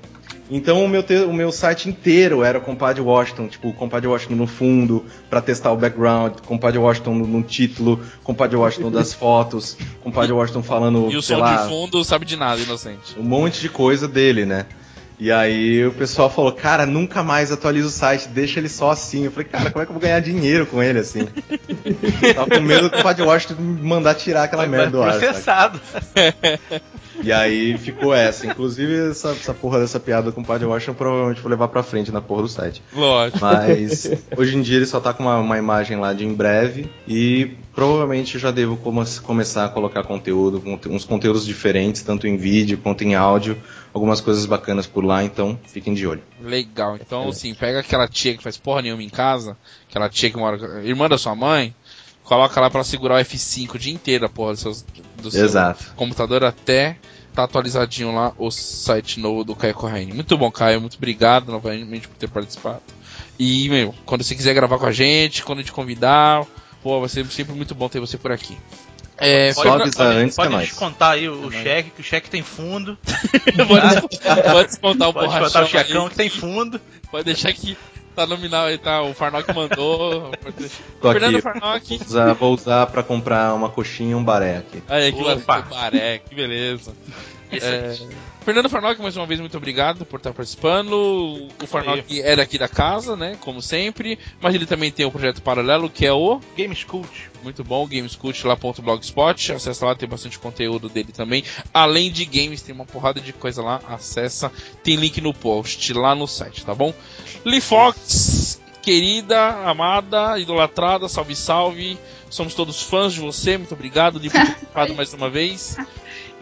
Então o meu, te- o meu site inteiro era o Compadre Washington, tipo, Compadre Washington no fundo, para testar o background, Compadre Washington no, no título, Compadre Washington das fotos, Compadre Washington falando, E o som lá, de fundo sabe de nada, inocente. um monte de coisa dele, né? E aí o pessoal falou, cara, nunca mais atualiza o site, deixa ele só assim. Eu falei, cara, como é que eu vou ganhar dinheiro com ele assim? Tava com medo do Washington me mandar tirar aquela Vai merda do ar. sabe? processado. E aí ficou essa. Inclusive, essa, essa porra dessa piada com o Padre Washington provavelmente vou levar pra frente na porra do site. Lógico. Mas hoje em dia ele só tá com uma, uma imagem lá de em breve e provavelmente já devo come- começar a colocar conteúdo, conte- uns conteúdos diferentes, tanto em vídeo quanto em áudio, algumas coisas bacanas por lá, então fiquem de olho. Legal. Então, assim, pega aquela tia que faz porra nenhuma em casa, aquela tia que mora. irmã da sua mãe, coloca lá pra segurar o F5 o dia inteiro, a porra do seu, do seu Exato. computador até tá atualizadinho lá o site novo do Caio Corraine. Muito bom, Caio. Muito obrigado novamente por ter participado. E, meu, quando você quiser gravar com a gente, quando te convidar, pô, vai ser sempre muito bom ter você por aqui. É, que é Pode nóis. descontar aí o, o nóis. cheque, que o cheque tem fundo. pode, descontar, pode o Pode borrachão descontar o checão aí. que tem fundo. Pode deixar que tá nominal aí, tá? O Farnock mandou. Tô Fernando aqui. Farnock. Vou usar, vou usar pra comprar uma coxinha e um baré aqui. Aí, que baré, que beleza. Isso É, Fernando Farnock, mais uma vez, muito obrigado por estar participando. O Farnock é daqui da casa, né? Como sempre. Mas ele também tem um projeto paralelo que é o. Games Cult. Muito bom, Gamescult lá.blogspot. Acessa lá, tem bastante conteúdo dele também. Além de games, tem uma porrada de coisa lá. Acessa, tem link no post lá no site, tá bom? Lee Fox, querida, amada, idolatrada, salve, salve. Somos todos fãs de você, muito obrigado, Lee, por ter participado mais uma vez.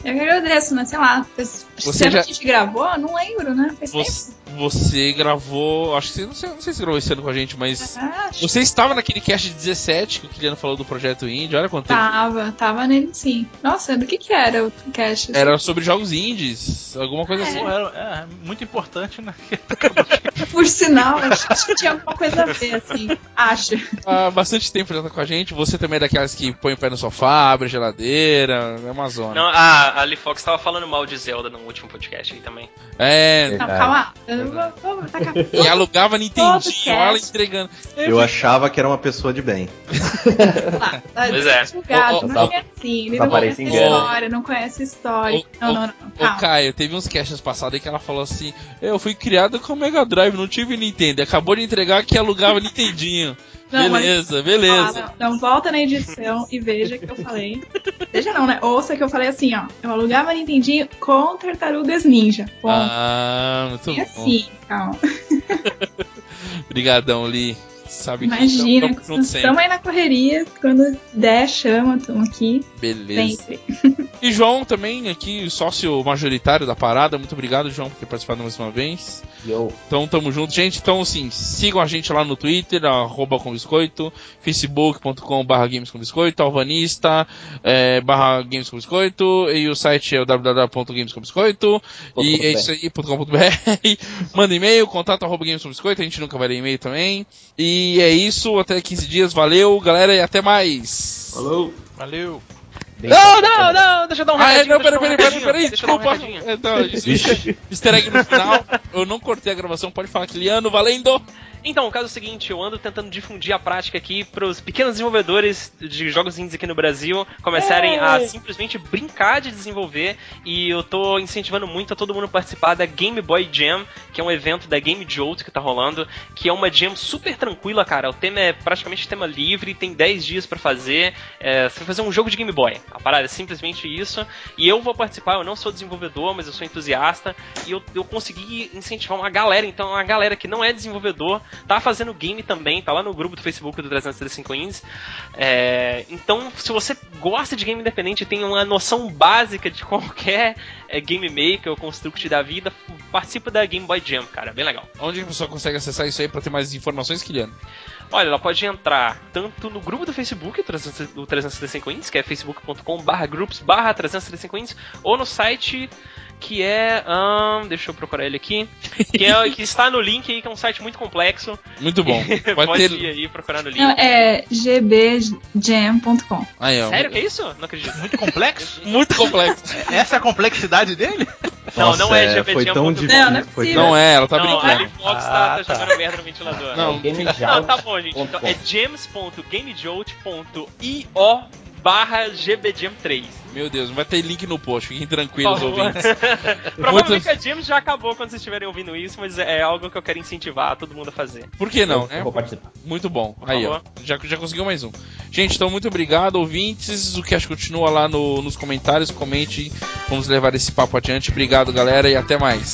Eu que agradeço, né? Sei lá. Você Você já- a gente gravou? Não lembro, né? Faz Você, você gravou, acho que você, não sei, não sei se gravou esse ano com a gente, mas. Ah, acho você estava naquele cast 17 que o Kiliano falou do projeto Indie, olha quanto tempo. Tava, tava nele sim. Nossa, do que que era o cast? Era sobre jogos indies, alguma coisa assim. Pô, é, é muito importante, né? Por sinal, acho que tinha alguma coisa a ver, assim. Acho. Há bastante tempo já tá com a gente. Você também é daquelas que põe o pé no sofá, abre a geladeira, é uma zona. Não, a, a Lee Fox tava falando mal de Zelda no último podcast aí também. É, Não, Verdade. calma. Tacar e alugava Nintendinho, ela entregando. Eu achava que era uma pessoa de bem. lá. Tá Pois é. julgado, Ô, ô, não ô, é assim. Ele tá não conhece parecendo história, não conhece história. Ô, Não, não, não. Ô. Caio, teve uns casts passados aí que ela falou assim: Eu fui criado com Mega Drive, não tive Nintendo. Acabou de entregar que alugava Nintendinho. Não, mas- beleza, Ah, beleza. não, não, volta na edição e veja que eu falei. Veja não, né? Ouça que eu falei assim, ó. Eu alugava Nintendinho com tartarugas ninja. Ponto. Ah, muito e bom. assim, calma. Obrigadão, Lee. Sabe Imagina, que estamos aí na correria. Quando der, chama, estamos aqui Beleza. sempre. E João também, aqui, sócio majoritário da parada. Muito obrigado, João, por ter participado mais uma vez. Eu. Então tamo junto, gente. Então, assim, sigam a gente lá no Twitter, arroba com biscoito, facebook.com barra games com biscoito, alvanista, é, barra games com biscoito, e o site é o www.gamescombiscoito, e é isso aí, .com.br. Manda e-mail, contato arroba games com biscoito, a gente nunca vai ler e-mail também. E é isso, até 15 dias, valeu, galera, e até mais. Falou! Valeu. Bem Não, não, não, deixa eu dar um Ah, é, recadinho. não, deixa eu peraí, um peraí, peraí, peraí, um desculpa. recadinho. Então, easter egg no final, eu não cortei a gravação, pode falar, Kiliano, valendo! Então, o caso é o seguinte, eu ando tentando difundir a prática aqui para os pequenos desenvolvedores de jogos indies aqui no Brasil começarem a simplesmente brincar de desenvolver e eu tô incentivando muito a todo mundo participar da Game Boy Jam, que é um evento da Game Jolt que tá rolando, que é uma jam super tranquila, cara. O tema é praticamente tema livre, tem 10 dias para fazer. É, você vai fazer um jogo de Game Boy. A parada é simplesmente isso. E eu vou participar, eu não sou desenvolvedor, mas eu sou entusiasta. E eu, eu consegui incentivar uma galera, então uma galera que não é desenvolvedor, tá fazendo game também, tá lá no grupo do Facebook do 335 Indies. É, então, se você gosta de game independente e tem uma noção básica de qualquer é, game maker ou construct da vida, participa da Game Boy Jam, cara, bem legal. Onde a pessoa consegue acessar isso aí pra ter mais informações, Kiliano? Olha, ela pode entrar tanto no grupo do Facebook, do 365 Indies, que é facebook.com barra groups barra 365 Indies, ou no site que é. hum, deixa eu procurar ele aqui. Que, é, que está no link aí, que é um site muito complexo. Muito bom. Vai Pode ter. ir aí procurar no link. Não, é gbjam.com. Aí, ó. Sério que é isso? Não acredito. Muito complexo? Muito complexo. Essa é a complexidade dele? Não, não é Nossa, GBT, Foi é tão um difícil. Não, não é foi tão- Não é, ela tá não, a brincando. Alifox tá, Ah, tá tá. jogando merda no ventilador. Não, Game Não, tá bom, gente. Então, é james.gamejolt.io barra gbjam3. Meu Deus, não vai ter link no post, fiquem tranquilos, Por ouvintes. Provavelmente a James já acabou quando vocês estiverem ouvindo isso, mas é algo que eu quero incentivar todo mundo a fazer. Por que não, eu, né? eu vou participar. Muito bom. Por Aí, ó. Já, já conseguiu mais um. Gente, então muito obrigado, ouvintes. O cast continua lá no- nos comentários. Comente. Vamos levar esse papo adiante. Obrigado, galera, e até mais.